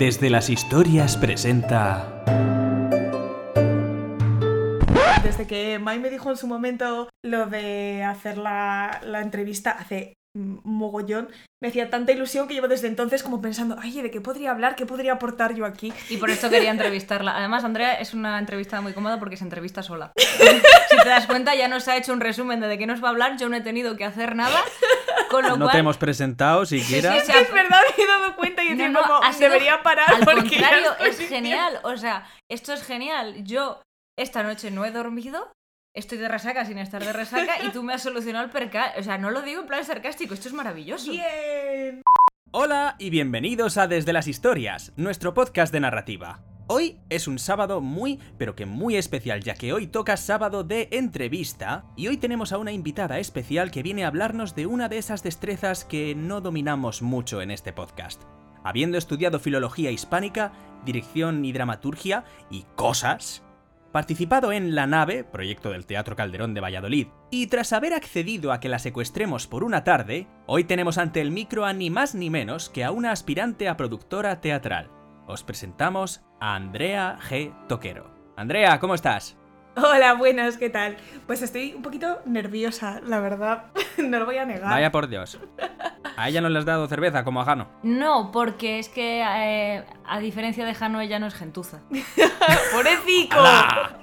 Desde las historias presenta... Desde que Mai me dijo en su momento lo de hacer la, la entrevista hace un mogollón, me hacía tanta ilusión que llevo desde entonces como pensando, ay, ¿de qué podría hablar? ¿Qué podría aportar yo aquí? Y por esto quería entrevistarla. Además, Andrea es una entrevista muy cómoda porque se entrevista sola. si te das cuenta, ya nos ha hecho un resumen de de qué nos va a hablar. Yo no he tenido que hacer nada. Con lo No cual, te hemos presentado siquiera. sí, sí, Es verdad, me he dado cuenta y No, decía no, como, sido- debería parar Al porque contrario, es diciendo- genial. O sea, esto es genial. Yo esta noche no he dormido. Estoy de resaca sin estar de resaca y tú me has solucionado el percal. O sea, no lo digo en plan sarcástico, esto es maravilloso. Bien. Hola y bienvenidos a Desde las Historias, nuestro podcast de narrativa. Hoy es un sábado muy, pero que muy especial, ya que hoy toca sábado de entrevista y hoy tenemos a una invitada especial que viene a hablarnos de una de esas destrezas que no dominamos mucho en este podcast. Habiendo estudiado filología hispánica, dirección y dramaturgia y cosas, participado en La Nave, proyecto del Teatro Calderón de Valladolid, y tras haber accedido a que la secuestremos por una tarde, hoy tenemos ante el micro a ni más ni menos que a una aspirante a productora teatral. Os presentamos a Andrea G. Toquero. Andrea, ¿cómo estás? Hola, buenas, ¿qué tal? Pues estoy un poquito nerviosa, la verdad. no lo voy a negar. Vaya por Dios. A ella no le has dado cerveza como a Jano. No, porque es que eh, a diferencia de Jano, ella no es gentuza. ¡Pobrecito! ¡Hala!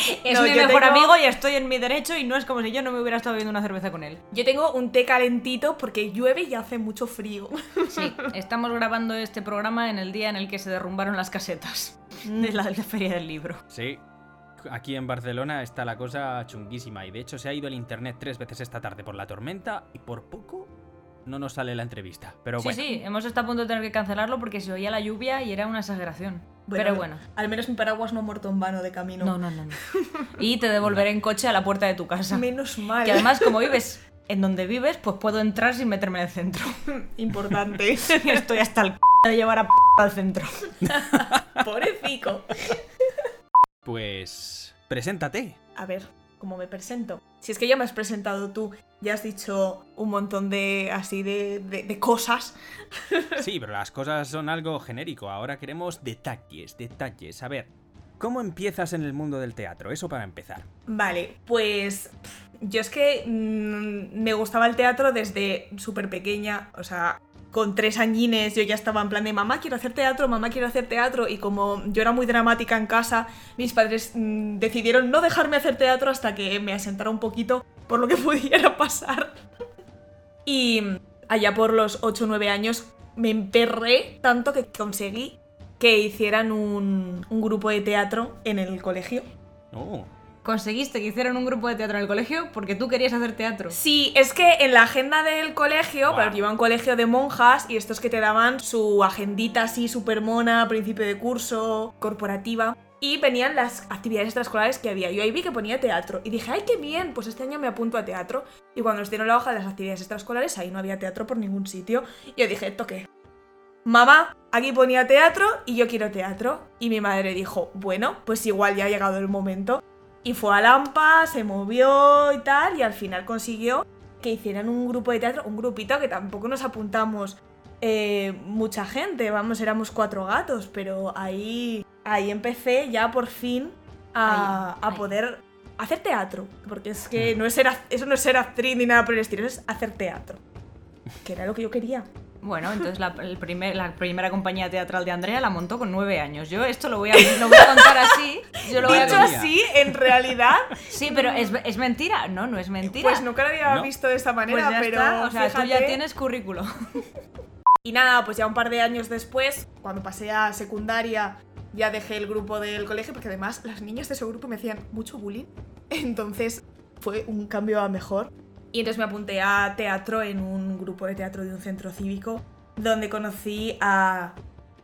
Es No, mi mejor tengo- amigo y estoy en mi derecho y no es como si yo no me hubiera estado bebiendo una cerveza con él. Yo tengo un té calentito porque llueve y hace mucho frío. Sí, estamos grabando este programa en el día en el que se derrumbaron las casetas de la, de la feria del libro. Sí. Aquí en Barcelona está la cosa chunguísima y de hecho se ha ido el internet tres veces esta tarde por la tormenta y por poco no nos sale la entrevista. Pero Sí, bueno. sí, hemos estado a punto de tener que cancelarlo porque se oía la lluvia y era una exageración. Pero bueno. Al menos mi paraguas no ha muerto en vano de camino. No, no, no, no. Y te devolveré en coche a la puerta de tu casa. Menos mal. Que además, como vives en donde vives, pues puedo entrar sin meterme en el centro. Importante. Estoy hasta el c de llevar a p al centro. Pobrecito. Pues... Preséntate. A ver, ¿cómo me presento? Si es que ya me has presentado tú, ya has dicho un montón de así de, de- de cosas. Sí, pero las cosas son algo genérico. Ahora queremos detalles, detalles. A ver, ¿cómo empiezas en el mundo del teatro? Eso para empezar. Vale, pues yo es que mm, me gustaba el teatro desde súper pequeña, o sea, con tres añines yo ya estaba en plan de mamá quiero hacer teatro, mamá quiero hacer teatro y como yo era muy dramática en casa, mis padres mm, decidieron no dejarme hacer teatro hasta que me asentara un poquito por lo que pudiera pasar. Y allá por los 8 o 9 años me emperré tanto que conseguí que hicieran un, un grupo de teatro en el colegio. Oh, Conseguiste que hicieran un grupo de teatro en el colegio porque tú querías hacer teatro. Sí, es que en la agenda del colegio, claro, yo iba a un colegio de monjas y estos que te daban su agendita así súper mona, principio de curso, corporativa. Y venían las actividades extraescolares que había. Yo ahí vi que ponía teatro. Y dije, ¡ay, qué bien! Pues este año me apunto a teatro. Y cuando nos dieron la hoja de las actividades extraescolares, ahí no había teatro por ningún sitio. Y yo dije, ¿esto qué? Mamá, aquí ponía teatro y yo quiero teatro. Y mi madre dijo, bueno, pues igual ya ha llegado el momento. Y fue a Lampa, se movió y tal, y al final consiguió que hicieran un grupo de teatro, un grupito que tampoco nos apuntamos eh, mucha gente, vamos, éramos cuatro gatos, pero ahí, ahí empecé ya por fin a, Ahí, a ahí. poder hacer teatro, porque es que no es ser, eso no es ser actriz ni nada por el estilo, es hacer teatro, que era lo que yo quería. Bueno, entonces la, el primer- la primera compañía teatral de Andrea la montó con nueve años. Yo esto lo voy a, lo voy a contar así. Yo lo voy a Dicho mía. así, en realidad, Sí, pero ¿es, es mentira. No, no es mentira. pues nunca lo había No. visto de esta Pues manera, ya pero está. O sea, tú ya tienes currículo. Y nada, pues ya un par de años después, cuando pasé a secundaria, ya dejé el grupo del colegio, porque además las niñas de ese grupo me hacían mucho bullying. Entonces fue un cambio a mejor. Y entonces me apunté a teatro en un grupo de teatro de un centro cívico, donde conocí a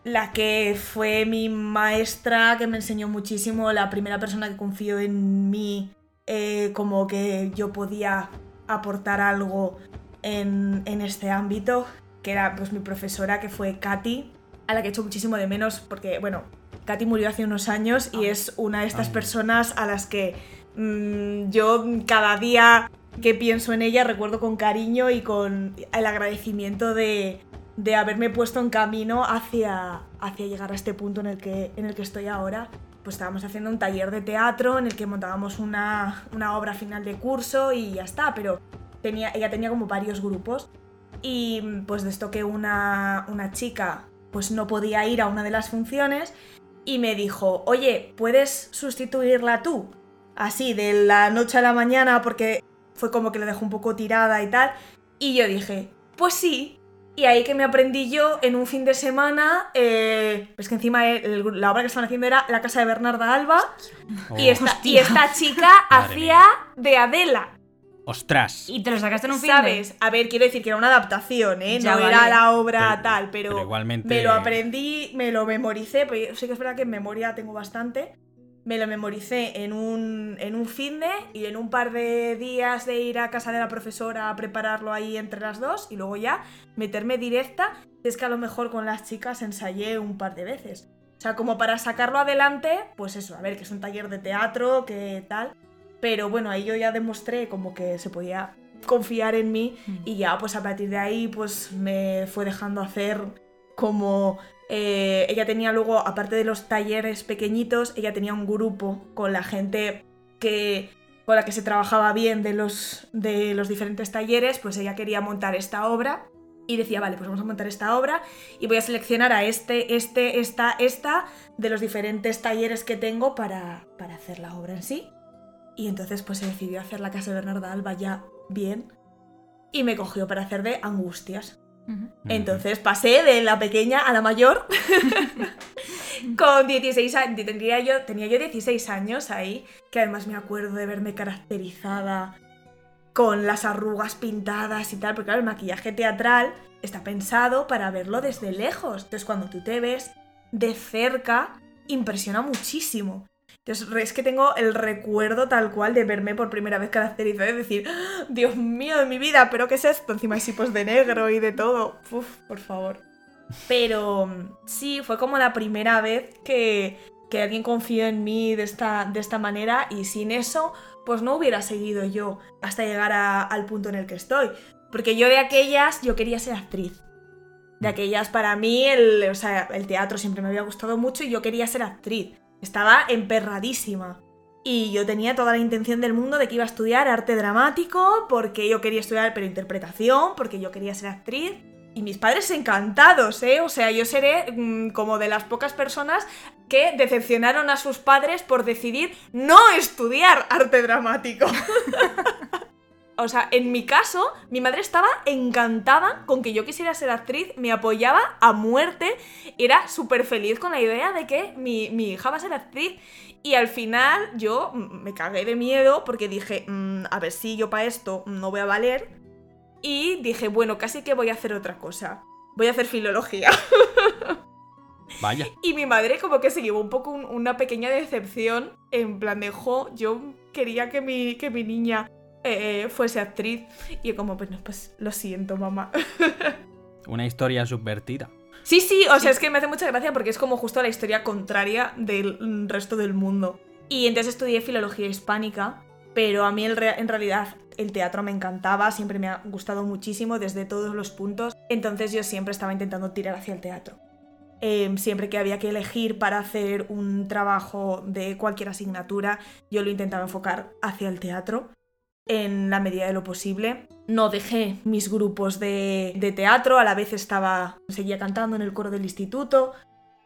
la que fue mi maestra, que me enseñó muchísimo, la primera persona que confió en mí, eh, como que yo podía aportar algo en, en este ámbito, que era pues mi profesora, que fue Katy, a la que echo muchísimo de menos, porque, bueno, Katy murió hace unos años y es una de estas Ay. personas a las que mm, yo cada día que pienso en ella recuerdo con cariño y con el agradecimiento de, de haberme puesto en camino hacia, hacia llegar a este punto en el, que, en el que estoy ahora. Pues estábamos haciendo un taller de teatro en el que montábamos una, una obra final de curso y ya está, pero tenía, ella tenía como varios grupos. Y pues de esto que una, una chica pues no podía ir a una de las funciones y me dijo, oye, ¿puedes sustituirla tú? Así, de la noche a la mañana, porque fue como que la dejó un poco tirada y tal. Y yo dije, pues sí. Y ahí que me aprendí yo en un fin de semana, eh, pues que encima el- la obra que estaban haciendo era La casa de Bernarda Alba. Y, Oh, esta, Hostia. y esta chica hacía de Adela. ¡Ostras! Y te lo sacaste en un fin ¿Sabes? A ver, quiero decir que era una adaptación, ¿eh? Ya, no vale. era la obra Pero- tal, pero, pero igualmente- me lo aprendí, me lo memoricé, yo sí que es verdad que en memoria tengo bastante. Me lo memoricé en un, en un de y en un par de días de ir a casa de la profesora a prepararlo ahí entre las dos y luego ya meterme directa. Es que a lo mejor con las chicas ensayé un par de veces. O sea, como para sacarlo adelante, pues eso, a ver, que es un taller de teatro, que tal. Pero bueno, ahí yo ya demostré como que se podía confiar en mí Mm. y ya pues a partir de ahí pues me fue dejando hacer como... eh, ella tenía luego, aparte de los talleres pequeñitos, ella tenía un grupo con la gente que con la que se trabajaba bien de los, de los diferentes talleres, pues ella quería montar esta obra y decía, vale, pues vamos a montar esta obra y voy a seleccionar a este, este, esta, esta de los diferentes talleres que tengo para, para hacer la obra en sí. Y entonces pues se decidió hacer la casa de Bernarda Alba ya bien y me cogió para hacer de angustias. Entonces pasé de la pequeña a la mayor con 16 años. Tenía yo, tenía yo 16 años ahí, que además me acuerdo de verme caracterizada con las arrugas pintadas y tal, porque claro, el maquillaje teatral está pensado para verlo desde lejos. Entonces cuando tú te ves de cerca, impresiona muchísimo. Es que tengo el recuerdo tal cual de verme por primera vez caracterizada y decir, "¡Ah! Dios mío de mi vida, pero ¿qué es esto? Encima hay tipos de negro y de todo. Uf, por favor. Pero mm, sí, fue como la primera vez que, que alguien confió en mí de esta, de esta manera y sin eso, pues no hubiera seguido yo hasta llegar a- al punto en el que estoy. Porque yo de aquellas, yo quería ser actriz. De aquellas, para mí, el, o sea, el teatro siempre me había gustado mucho y yo quería ser actriz. Estaba emperradísima. Y yo tenía toda la intención del mundo de que iba a estudiar arte dramático, porque yo quería estudiar pero interpretación, porque yo quería ser actriz. Y mis padres encantados, ¿eh? O sea, yo seré mm, como de las pocas personas que decepcionaron a sus padres por decidir no estudiar arte dramático. O sea, en mi caso, mi madre estaba encantada con que yo quisiera ser actriz, me apoyaba a muerte, era súper feliz con la idea de que mi, mi hija va a ser actriz. Y al final yo me cagué de miedo porque dije, "Mm, a ver si yo para esto no voy a valer. Y dije, bueno, casi que voy a hacer otra cosa. Voy a hacer filología. Vaya. Y mi madre como que se llevó un poco un- una pequeña decepción en plan de, jo, yo quería que mi, que mi niña eh, fuese actriz. Y yo como, bueno, pues lo siento, mamá. Una historia subvertida. Sí, sí, o sea, es que me hace mucha gracia porque es como justo la historia contraria del resto del mundo. Y entonces estudié filología hispánica, pero a mí el en realidad el teatro me encantaba, siempre me ha gustado muchísimo desde todos los puntos, entonces yo siempre estaba intentando tirar hacia el teatro. Em, siempre que había que elegir para hacer un trabajo de cualquier asignatura, yo lo intentaba enfocar hacia el teatro en la medida de lo posible. No dejé mis grupos de, de teatro, a la vez estaba, seguía cantando en el coro del instituto.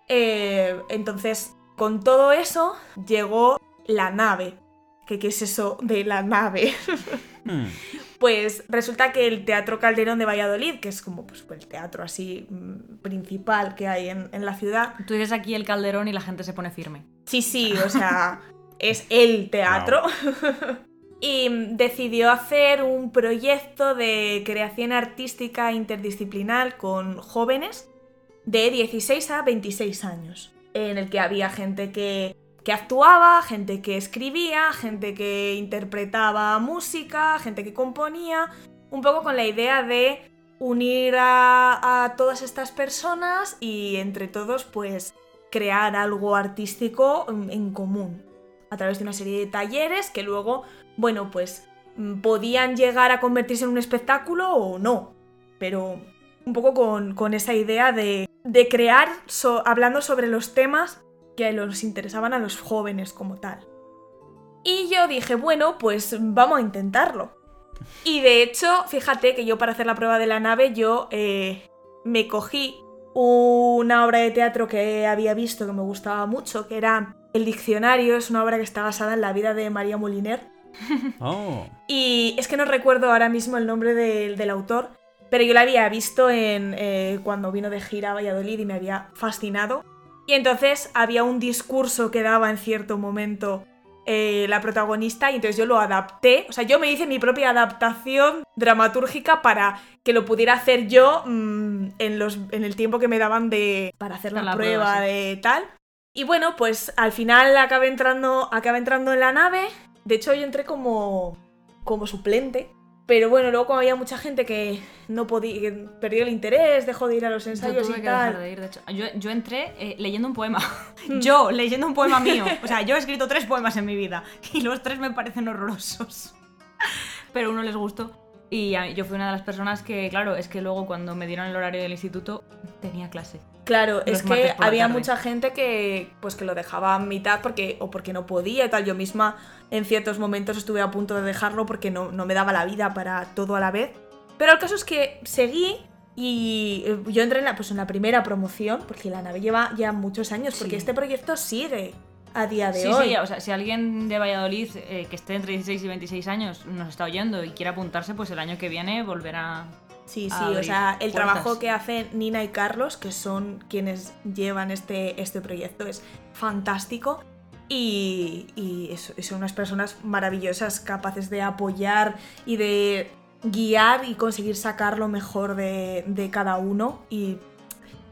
Eh, entonces, con todo eso, llegó la nave. ¿Qué, qué es eso de la nave? Hmm. Pues resulta que el Teatro Calderón de Valladolid, que es como pues, el teatro así mm, principal que hay en, en la ciudad, Tú dices aquí el calderón y la gente se pone firme. Sí, sí, o sea, es el teatro. y mm, decidió hacer un proyecto de creación artística interdisciplinar con jóvenes de 16 a 26 años, en el que había gente que, que actuaba, gente que escribía, gente que interpretaba música, gente que componía, un poco con la idea de unir a, a todas estas personas y entre todos pues crear algo artístico mm, en común a través de una serie de talleres que luego, bueno, pues mm, podían llegar a convertirse en un espectáculo o no, pero un poco con, con esa idea de, de crear so- hablando sobre los temas que los interesaban a los jóvenes como tal. Y yo dije, bueno, pues vamos a intentarlo. Y de hecho, fíjate que yo para hacer la prueba de la nave, yo eh, me cogí una obra de teatro que había visto que me gustaba mucho, que era El Diccionario, es una obra que está basada en la vida de María Moliner. Oh. Y es que no recuerdo ahora mismo el nombre del, del autor, pero yo la había visto en, eh, cuando vino de gira a Valladolid y me había fascinado. Y entonces había un discurso que daba en cierto momento eh, la protagonista y entonces yo lo adapté, o sea, yo me hice mi propia adaptación dramatúrgica para que lo pudiera hacer yo mm, en, los, en el tiempo que me daban de, para hacer la, La prueba, prueba, sí. de tal. Y bueno, pues al final acabé entrando, acabé entrando en la nave. De hecho, yo entré como, como suplente. Pero bueno, luego como había mucha gente que no podía, que perdió el interés, dejó de ir a los Yo ensayos tuve y que dejar tal. de ir, de hecho. Yo, yo entré eh, leyendo un poema. yo, leyendo un poema mío. O sea, yo he escrito tres poemas en mi vida. Y los tres me parecen horrorosos. Pero uno les gustó. Y yo fui una de las personas que, claro, es que luego cuando me dieron el horario del instituto, tenía clase. Claro, es que había mucha gente que pues que lo dejaba a mitad porque o porque no podía y tal. Yo misma en ciertos momentos estuve a punto de dejarlo porque no, no me daba la vida para todo a la vez. Pero el caso es que seguí y eh, yo entré en la, pues en la primera promoción porque la nave lleva ya muchos años porque Sí. este proyecto sigue a día de Sí, hoy. sí, o sea, si alguien de Valladolid eh, que esté entre 16 y 26 años nos está oyendo y quiere apuntarse, pues el año que viene volverá. Sí, sí, o sea, el puertas. trabajo que hacen Nina y Carlos, que son quienes llevan este, este proyecto, es fantástico. Y, y son unas personas maravillosas, capaces de apoyar y de guiar y conseguir sacar lo mejor de, de cada uno y,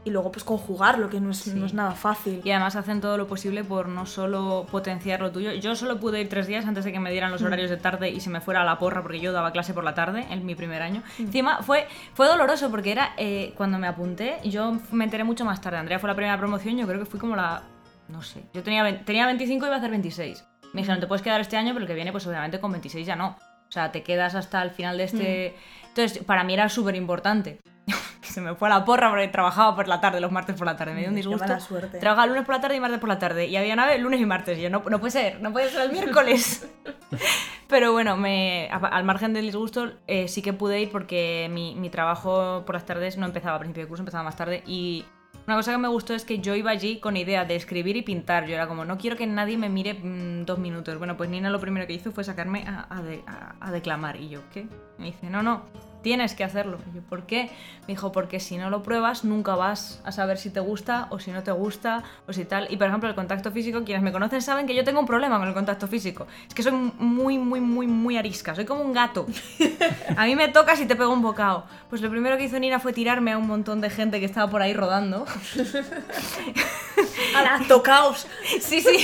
y luego pues conjugarlo, que no es, Sí. no es nada fácil. Y además hacen todo lo posible por no solo potenciar lo tuyo. Yo solo pude ir tres días antes de que me dieran los Mm. horarios de tarde y se me fuera a la porra porque yo daba clase por la tarde en mi primer año. Mm. Encima fue, fue doloroso porque era eh, cuando me apunté, yo me enteré mucho más tarde. Andrea fue la primera promoción, yo creo que fui como la... No sé, yo tenía, tenía 25 y iba a hacer 26. Me dijeron, te puedes quedar este año, pero el que viene, pues obviamente con 26 ya no. O sea, te quedas hasta el final de este... Entonces, para mí era súper importante. se me fue a la porra porque trabajaba por la tarde, los martes por la tarde. Me dio un Qué disgusto. mala suerte. Trabajaba lunes por la tarde y martes por la tarde. Y había nave lunes y martes. Y yo, no, no puede ser, no puede ser el miércoles. Pero bueno, me, al margen del disgusto, eh, sí que pude ir porque mi, mi trabajo por las tardes no empezaba a principio de curso, empezaba más tarde. Y una cosa que me gustó es que yo iba allí con idea de escribir y pintar. Yo era como, no quiero que nadie me mire mm, dos minutos. Bueno, pues Nina lo primero que hizo fue sacarme a, a de- a- a declamar. Y yo, ¿qué? Me dice, no, no, tienes que hacerlo. Y yo, ¿por qué? Me dijo, porque si no lo pruebas, nunca vas a saber si te gusta o si no te gusta o si tal. Y por ejemplo, el contacto físico, quienes me conocen saben que yo tengo un problema con el contacto físico. Es que soy muy, muy, muy, muy arisca. Soy como un gato. A mí me tocas y te pego un bocado. Pues lo primero que hizo Nina fue tirarme a un montón de gente que estaba por ahí rodando. ¡Hala, tocaos! Sí, sí.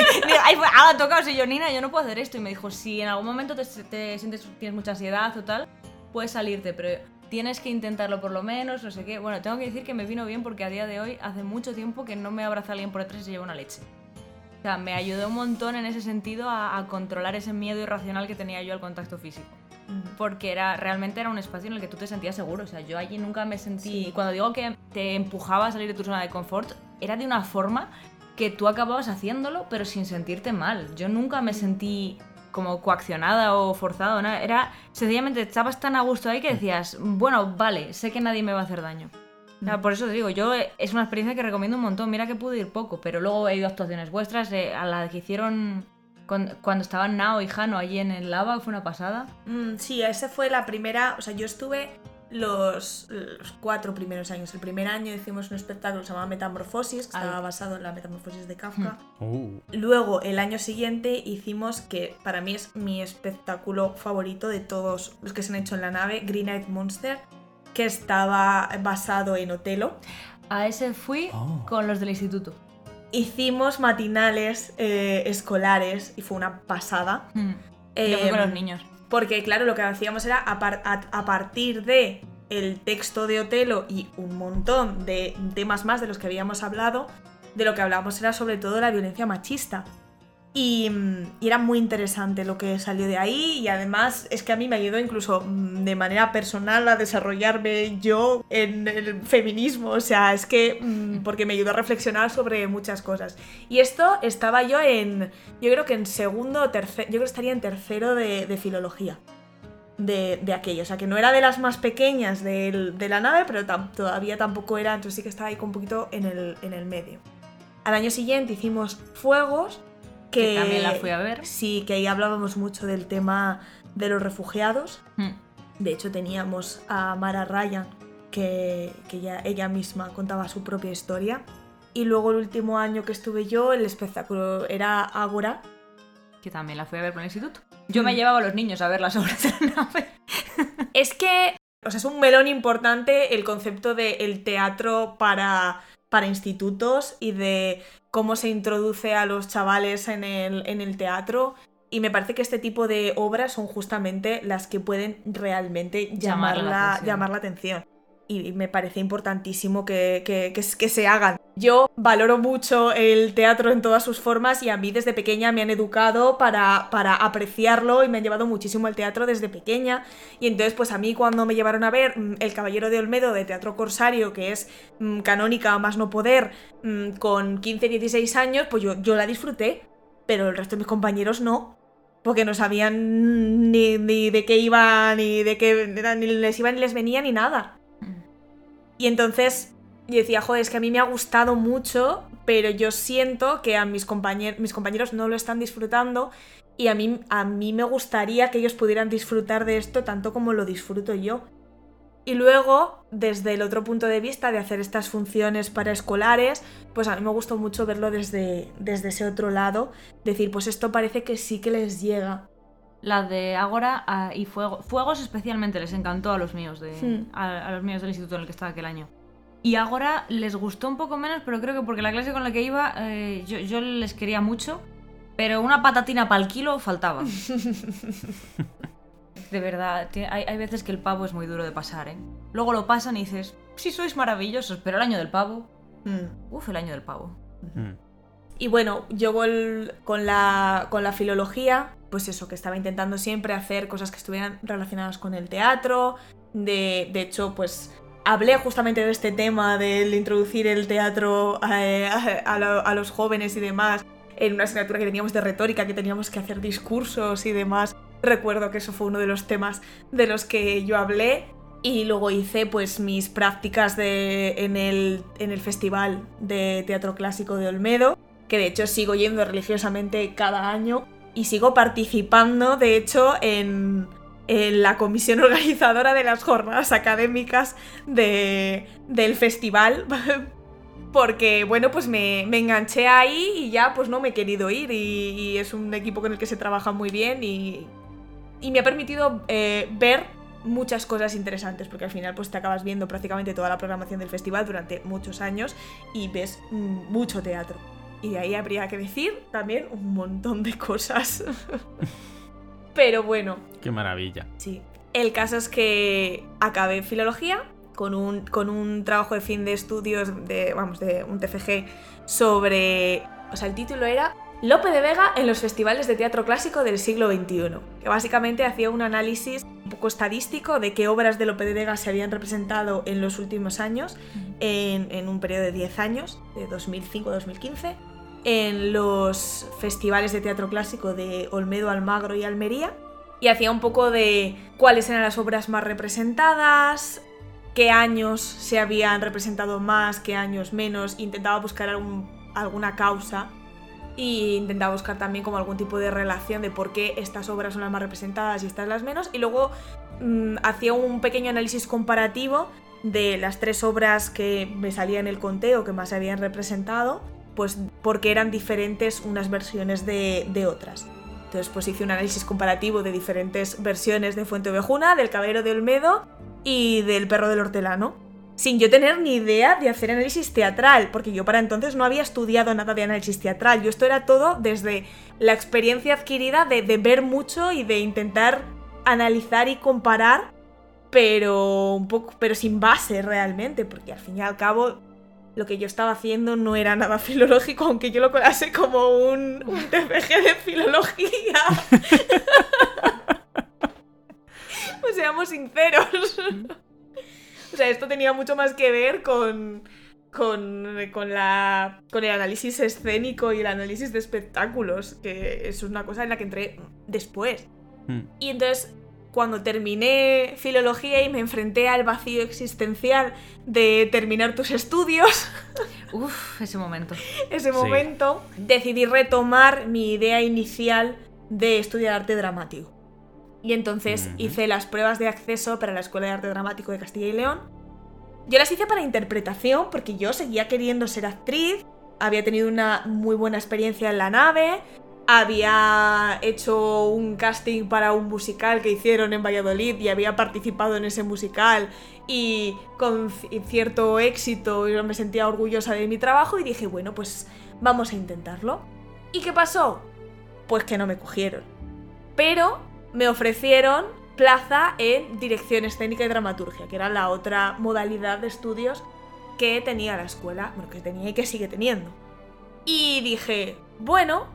Fue, ah, tocaos. Y yo, Nina, yo no puedo hacer esto. Y me dijo, si en algún momento te, te sientes, tienes mucha ansiedad o tal, puedes salirte, pero tienes que intentarlo por lo menos, no sé qué. Bueno, tengo que decir que me vino bien porque a día de hoy hace mucho tiempo que no me abraza alguien por detrás y se lleva una leche. O sea, me ayudó un montón en ese sentido a, a controlar ese miedo irracional que tenía yo al contacto físico. Porque era, realmente era un espacio en el que tú te sentías seguro. O sea, yo allí nunca me sentí. Sí. Cuando digo que te empujaba a salir de tu zona de confort, era de una forma que tú acababas haciéndolo, pero sin sentirte mal. Yo nunca me sentí como coaccionada o forzada o nada. Era sencillamente estabas tan a gusto ahí que decías, bueno, vale, sé que nadie me va a hacer daño. O sea, por eso te digo, yo eh, es una experiencia que recomiendo un montón. Mira que pude ir poco, pero luego he ido a actuaciones vuestras, eh, a la que hicieron con- cuando estaban Nao y Jano allí en el lava, fue una pasada. Mm, sí, esa fue la primera. O sea, yo estuve los, los cuatro primeros años. El primer año hicimos un espectáculo que se llamaba Metamorfosis, que Ay. estaba basado en la metamorfosis de Kafka. Uh. Luego, el año siguiente, hicimos que para mí es mi espectáculo favorito de todos los que se han hecho en la nave, Green Eyed Monster, que estaba basado en Otelo. A ese fui Oh. con los del instituto. Hicimos matinales eh, escolares y fue una pasada. Mm. Yo fui con Em, los niños. Porque, claro, lo que hacíamos era a, par- a- a partir de el texto de Otelo y un montón de temas más de los que habíamos hablado, de lo que hablábamos era sobre todo la violencia machista. Y, mm, y era muy interesante lo que salió de ahí y además es que a mí me ayudó incluso mm, de manera personal a desarrollarme yo en el feminismo, o sea, es que mm, porque me ayudó a reflexionar sobre muchas cosas. Y esto estaba yo en, yo creo que en segundo o tercero, yo creo que estaría en tercero de, filología. De, aquello, o sea que no era de las más pequeñas de, la nave, pero tam- todavía tampoco era, entonces sí que estaba ahí con un poquito en el, en el medio. Al año siguiente hicimos Fuegos, que, Que también la fui a ver. Sí, que ahí hablábamos mucho del tema de los refugiados. Mm. De hecho, teníamos a Mara Ryan, que, que ya, ella misma contaba su propia historia. Y luego el último año que estuve yo, el espectáculo era Ágora. Que también la fui a ver por el instituto. Yo Mm. me llevaba a los niños a ver las obras de la nave. Es que, o sea, es un melón importante el concepto del teatro para, para institutos y de cómo se introduce a los chavales en el, en el teatro. Y me parece que este tipo de obras son justamente las que pueden realmente llamar, Llamar la la, atención. llamar la atención. Y me parece importantísimo que, que- que- que se hagan. Yo valoro mucho el teatro en todas sus formas y a mí desde pequeña me han educado para, para apreciarlo y me han llevado muchísimo al teatro desde pequeña. Y entonces, pues a mí cuando me llevaron a ver mm, El Caballero de Olmedo de Teatro Corsario, que es mm, canónica a más no poder, mm, con 15, 16 años, pues yo, yo la disfruté, pero el resto de mis compañeros no. Porque no sabían ni, ni de qué iba, ni de qué ni les iba, ni les venía, ni nada. Y entonces yo decía, joder, es que a mí me ha gustado mucho, pero yo siento que a mis, compañer- mis compañeros no lo están disfrutando y a mí, a mí me gustaría que ellos pudieran disfrutar de esto tanto como lo disfruto yo. Y luego, desde el otro punto de vista de hacer estas funciones para escolares, pues a mí me gustó mucho verlo desde, desde ese otro lado, decir, pues esto parece que sí que les llega. La de Ágora ah, y Fuego. Fuegos especialmente les encantó a los míos, de, Hmm. a, a los míos del instituto en el que estaba aquel año. Y Ágora les gustó un poco menos, pero creo que porque la clase con la que iba eh, yo, yo les quería mucho, pero una patatina para el kilo faltaba. de verdad, hay, hay veces que el pavo es muy duro de pasar, ¿eh? Luego lo pasan y dices, sí sois maravillosos, pero el año del pavo... Mm. Uf, el año del pavo. Mm. Y bueno, yo con, con la, con la filología, pues eso, que estaba intentando siempre hacer cosas que estuvieran relacionadas con el teatro. De, de hecho, pues hablé justamente de este tema, del introducir el teatro eh, a, a lo- a los jóvenes y demás, en una asignatura que teníamos de retórica, que teníamos que hacer discursos y demás. Recuerdo que eso fue uno de los temas de los que yo hablé. Y luego hice pues mis prácticas de, en, el, en el Festival de Teatro Clásico de Olmedo, que de hecho sigo yendo religiosamente cada año y sigo participando, de hecho, en, en la comisión organizadora de las jornadas académicas de- del festival. Porque, bueno, pues me, enganché ahí y ya pues no me he querido ir. Y, es un equipo con el que se trabaja muy bien y, y me ha permitido eh, ver muchas cosas interesantes, porque al final pues te acabas viendo prácticamente toda la programación del festival durante muchos años y ves mm, mucho teatro. Y de ahí habría que decir también un montón de cosas. Pero bueno, Qué maravilla. Sí. El caso es que acabé filología con un, con un trabajo de fin de estudios de, vamos, de un TFG sobre... O sea, el título era Lope de Vega en los festivales de teatro clásico del siglo XXI, que básicamente hacía un análisis un poco estadístico de qué obras de Lope de Vega se habían representado en los últimos años, en, en un periodo de 10 años, de 2005 a 2015, en los festivales de teatro clásico de Olmedo, Almagro y Almería, y hacía un poco de cuáles eran las obras más representadas, qué años se habían representado más, qué años menos, intentaba buscar alguna causa y intentaba buscar también como algún tipo de relación de por qué estas obras son las más representadas y estas las menos, y luego mm, hacía un pequeño análisis comparativo de las tres obras que me salía en el conteo que más se habían representado, pues porque eran diferentes unas versiones de, otras. Entonces pues hice un análisis comparativo de diferentes versiones de Fuente Ovejuna, del Caballero de Olmedo y del Perro del Hortelano. Sin yo tener ni idea de hacer análisis teatral, porque yo para entonces no había estudiado nada de análisis teatral. Yo esto era todo desde la experiencia adquirida de, de ver mucho y de intentar analizar y comparar, pero un poco, pero sin base realmente, porque al fin y al cabo lo que yo estaba haciendo no era nada filológico, aunque yo lo colase como un, un TFG de filología. pues seamos sinceros. o sea, esto tenía mucho más que ver con, con, con, la, con el análisis escénico y el análisis de espectáculos, que es una cosa en la que entré después. Hmm. Y entonces, cuando terminé filología y me enfrenté al vacío existencial de terminar tus estudios, Uf, ese momento. ese Sí. momento, decidí retomar mi idea inicial de estudiar arte dramático. Y entonces hice las pruebas de acceso para la Escuela de Arte Dramático de Castilla y León. Yo las hice para interpretación porque yo seguía queriendo ser actriz, había tenido una muy buena experiencia en la nave, había hecho un casting para un musical que hicieron en Valladolid y había participado en ese musical y con ci- cierto éxito yo me sentía orgullosa de mi trabajo y dije, bueno, pues vamos a intentarlo. ¿Y qué pasó? Pues que no me cogieron. Pero me ofrecieron plaza en dirección escénica y dramaturgia, que era la otra modalidad de estudios que tenía la escuela, bueno, que tenía y que sigue teniendo. Y dije, bueno,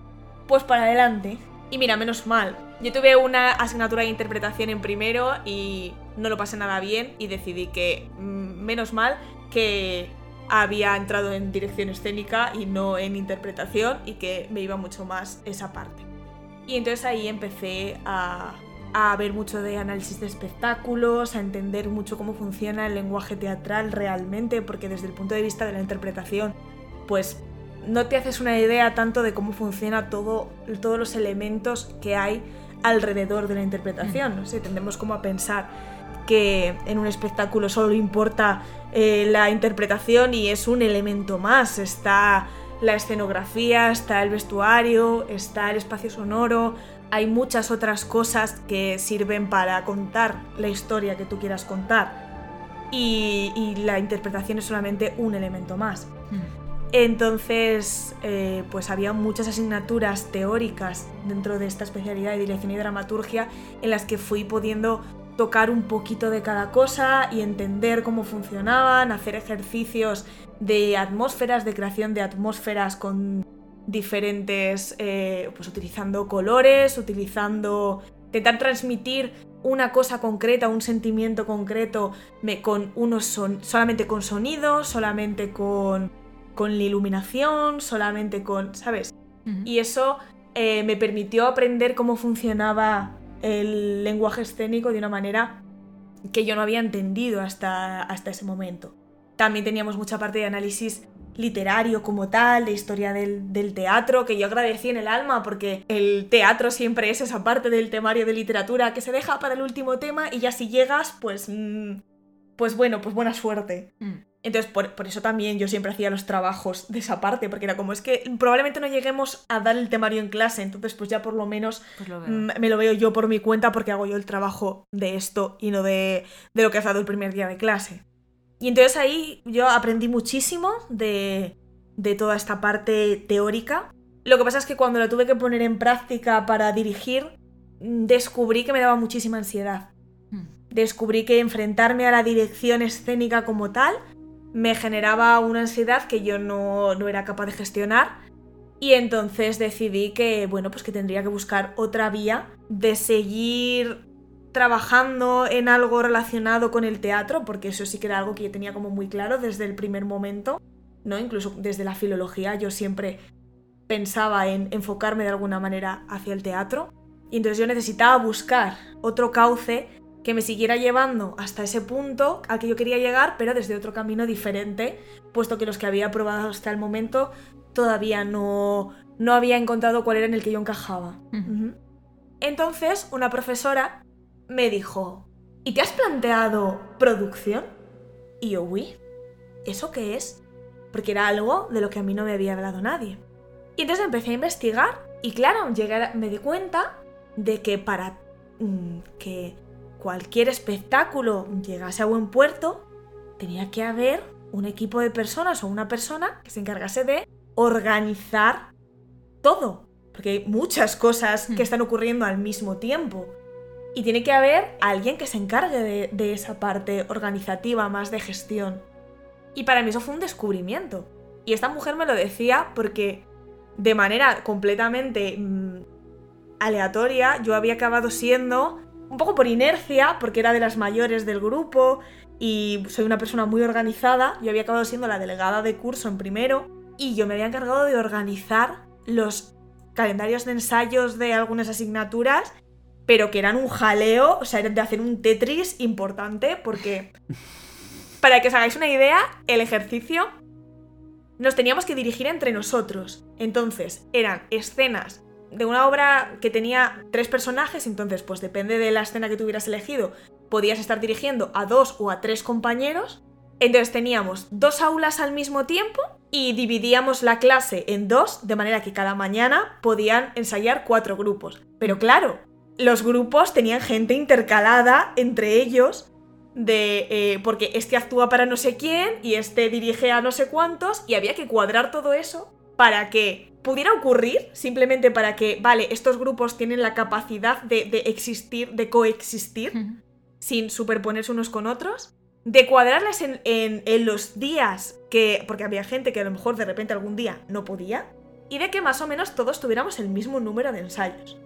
pues para adelante. Y mira, menos mal. Yo tuve una asignatura de interpretación en primero y no lo pasé nada bien y decidí que mm, menos mal que había entrado en dirección escénica y no en interpretación y que me iba mucho más esa parte. Y entonces ahí empecé a, a ver mucho de análisis de espectáculos, a entender mucho cómo funciona el lenguaje teatral realmente, porque desde el punto de vista de la interpretación, pues no te haces una idea tanto de cómo funciona todo, todos los elementos que hay alrededor de la interpretación. No tendemos como a pensar que en un espectáculo solo importa eh, la interpretación y es un elemento más. Está la escenografía, está el vestuario, está el espacio sonoro, hay muchas otras cosas que sirven para contar la historia que tú quieras contar. Y, y la interpretación es solamente un elemento más. Mm. Entonces, eh, pues había muchas asignaturas teóricas dentro de esta especialidad de dirección y dramaturgia en las que fui pudiendo tocar un poquito de cada cosa y entender cómo funcionaban, hacer ejercicios de atmósferas, de creación de atmósferas con diferentes, eh, pues utilizando colores, utilizando, intentar transmitir una cosa concreta, un sentimiento concreto me- con unos son, solamente con sonidos, solamente con con la iluminación, solamente con, ¿sabes? Y eso eh, me permitió aprender cómo funcionaba el lenguaje escénico de una manera que yo no había entendido hasta, hasta ese momento. También teníamos mucha parte de análisis literario como tal, de historia del, del teatro, que yo agradecí en el alma porque el teatro siempre es esa parte del temario de literatura que se deja para el último tema y ya si llegas, pues... mm, pues bueno, pues buena suerte. Mm. Entonces, por, por eso también yo siempre hacía los trabajos de esa parte, porque era como es que probablemente no lleguemos a dar el temario en clase, entonces pues ya por lo menos Pues lo me lo veo yo por mi cuenta porque hago yo el trabajo de esto y no de, de lo que has dado el primer día de clase. Y entonces ahí yo aprendí muchísimo de, de toda esta parte teórica. Lo que pasa es que cuando la tuve que poner en práctica para dirigir, mm, descubrí que me daba muchísima ansiedad Mm. descubrí que enfrentarme a la dirección escénica como tal me generaba una ansiedad que yo no, no era capaz de gestionar. Y entonces decidí que bueno pues que tendría que buscar otra vía de seguir trabajando en algo relacionado con el teatro porque eso sí que era algo que yo tenía como muy claro desde el primer momento no incluso desde la filología yo siempre pensaba en enfocarme de alguna manera hacia el teatro. Y entonces yo necesitaba buscar otro cauce que me siguiera llevando hasta ese punto al que yo quería llegar, pero desde otro camino diferente, puesto que los que había probado hasta el momento todavía no, no había encontrado cuál era en el que yo encajaba. Entonces, una profesora me dijo, ¿y te has planteado producción? Y yo, uy, ¿eso qué es? Porque era algo de lo que a mí no me había hablado nadie. Y entonces empecé a investigar y claro, llegué a- me di cuenta de que para mm, que cualquier espectáculo llegase a buen puerto, tenía que haber un equipo de personas o una persona que se encargase de organizar todo. Porque hay muchas cosas que Hmm. están ocurriendo al mismo tiempo. Y tiene que haber alguien que se encargue de, de esa parte organizativa más de gestión. Y para mí eso fue un descubrimiento. Y esta mujer me lo decía porque de manera completamente mm, aleatoria yo había acabado siendo, un poco por inercia, porque era de las mayores del grupo y soy una persona muy organizada, yo había acabado siendo la delegada de curso en primero y yo me había encargado de organizar los calendarios de ensayos de algunas asignaturas pero que eran un jaleo, o sea, eran de hacer un Tetris importante, porque, para que os hagáis una idea, el ejercicio nos teníamos que dirigir entre nosotros. Entonces, eran escenas de una obra que tenía tres personajes, entonces, pues depende de la escena que tuvieras elegido, podías estar dirigiendo a dos o a tres compañeros. Entonces teníamos dos aulas al mismo tiempo y dividíamos la clase en dos, de manera que cada mañana podían ensayar cuatro grupos. Pero claro, los grupos tenían gente intercalada entre ellos de eh, porque este actúa para no sé quién y este dirige a no sé cuántos y había que cuadrar todo eso para que pudiera ocurrir simplemente para que vale estos grupos tienen la capacidad de, existir de coexistir sin superponerse unos con otros de cuadrarles en, en los días que porque había gente que a lo mejor de repente algún día no podía y de que más o menos todos tuviéramos el mismo número de ensayos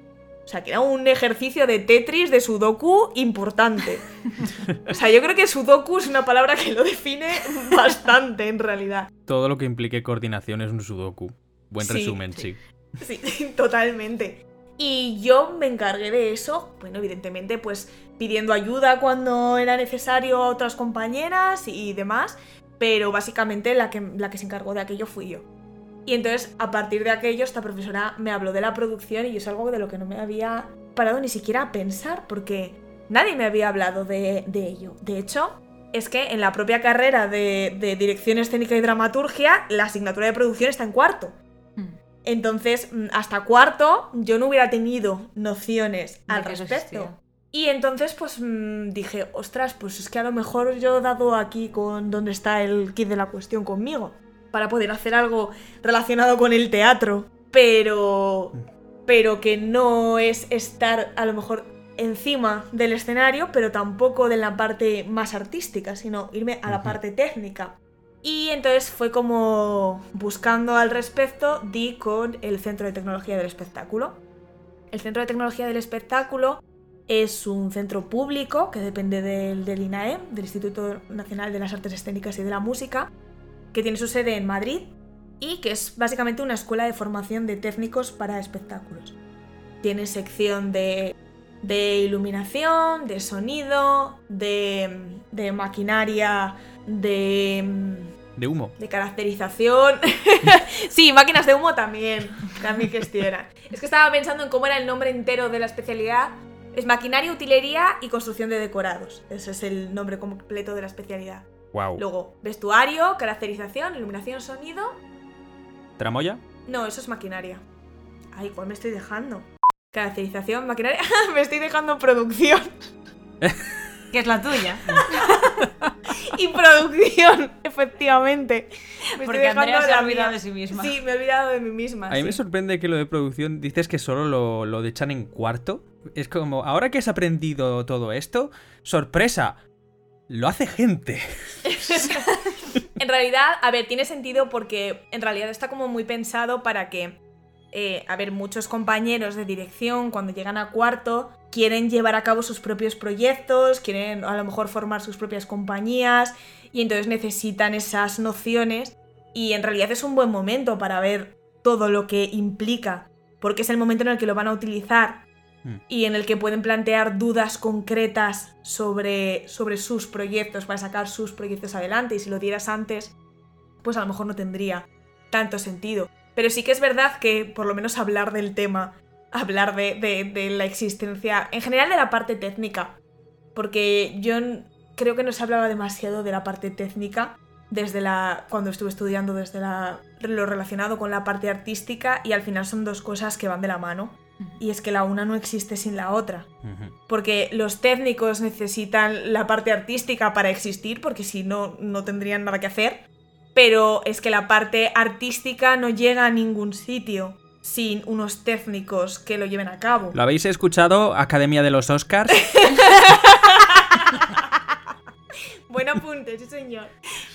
o sea, que era un ejercicio de Tetris, de Sudoku importante. O sea, yo creo que Sudoku es una palabra que lo define bastante en realidad. Todo lo que implique coordinación es un Sudoku. Buen resumen, sí. Sí, totalmente. Y yo me encargué de eso, bueno, evidentemente, pues pidiendo ayuda cuando era necesario a otras compañeras y demás, pero básicamente la que, la que se encargó de aquello fui yo. Y entonces, a partir de aquello, esta profesora me habló de la producción y es algo de lo que no me había parado ni siquiera a pensar, porque nadie me había hablado de, ello. De hecho, es que en la propia carrera de, dirección escénica y dramaturgia, la asignatura de producción está en cuarto. Hmm. Entonces, mm, hasta cuarto, yo no hubiera tenido nociones al respecto. Y entonces, pues mm, dije, ostras, pues es que a lo mejor yo he dado aquí con donde está el kit de la cuestión conmigo para poder hacer algo relacionado con el teatro, pero pero que no es estar a lo mejor encima del escenario, pero tampoco de la parte más artística, sino irme a la parte técnica. Y entonces fue como buscando al respecto, di con el Centro de Tecnología del Espectáculo. El Centro de Tecnología del Espectáculo es un centro público que depende del, del INAE, del Instituto Nacional de las Artes Escénicas y de la Música, que tiene su sede en Madrid y que es básicamente una escuela de formación de técnicos para espectáculos. Tiene sección de, iluminación, de sonido, de, de maquinaria, de... De humo. De caracterización. sí, máquinas de humo también. También gestionan. Es que estaba pensando en cómo era el nombre entero de la especialidad. Es maquinaria, utilería y construcción de decorados. Ese es el nombre completo de la especialidad. Luego, vestuario, caracterización, iluminación, sonido. ¿Tramoya? No, eso es maquinaria. Ay, ¿cuál me estoy dejando? Caracterización, maquinaria. me estoy dejando producción. que es la tuya. y producción, efectivamente. Porque Andrea se ha olvidado de sí misma. Sí, me he olvidado de mí misma. A mí me sorprende que lo de producción dices que solo lo, lo echan en cuarto. Es como, ahora que has aprendido todo esto, sorpresa, lo hace gente. en realidad, a ver, tiene sentido porque en realidad está como muy pensado para que, eh, a ver, muchos compañeros de dirección cuando llegan a cuarto quieren llevar a cabo sus propios proyectos, quieren a lo mejor formar sus propias compañías y entonces necesitan esas nociones y en realidad es un buen momento para ver todo lo que implica, porque es el momento en el que lo van a utilizar Mm. y en el que pueden plantear dudas concretas sobre, sobre sus proyectos para sacar sus proyectos adelante y si lo dieras antes, pues a lo mejor no tendría tanto sentido. Pero sí que es verdad que por lo menos hablar del tema, hablar de, la existencia, en general de la parte técnica, porque yo creo que no se hablaba demasiado de la parte técnica desde la cuando estuve estudiando desde la, lo relacionado con la parte artística y al final son dos cosas que van de la mano y es que la una no existe sin la otra. Porque los técnicos necesitan la parte artística para existir, porque si no, no tendrían nada que hacer. Pero es que la parte artística no llega a ningún sitio sin unos técnicos que lo lleven a cabo. ¿Lo habéis escuchado, Academia de los Oscars? Buen apunte, sí señor.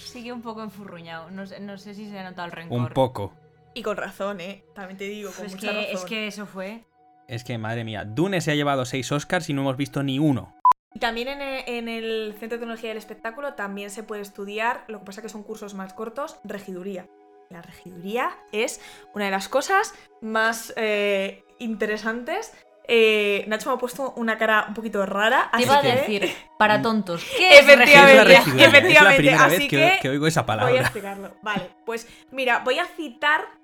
sigue un poco enfurruñado. No sé, no sé si se ha notado el rencor. Un poco. Y con razón, ¿eh? También te digo, con Es mucha que, es razón. que eso fue. Es que, madre mía, Dune se ha llevado seis Oscars y no hemos visto ni uno. Y También en el, en el Centro de Tecnología del Espectáculo también se puede estudiar, lo que pasa que son cursos más cortos, regiduría. La regiduría es una de las cosas más eh, interesantes. Eh, Nacho me ha puesto una cara un poquito rara. Te así iba a que decir, para tontos. ¿Qué es ¿Qué es la Efectivamente? Es la efectivamente, primera así vez que, que oigo esa Voy a palabra. explicarlo. Vale, pues mira, voy a citar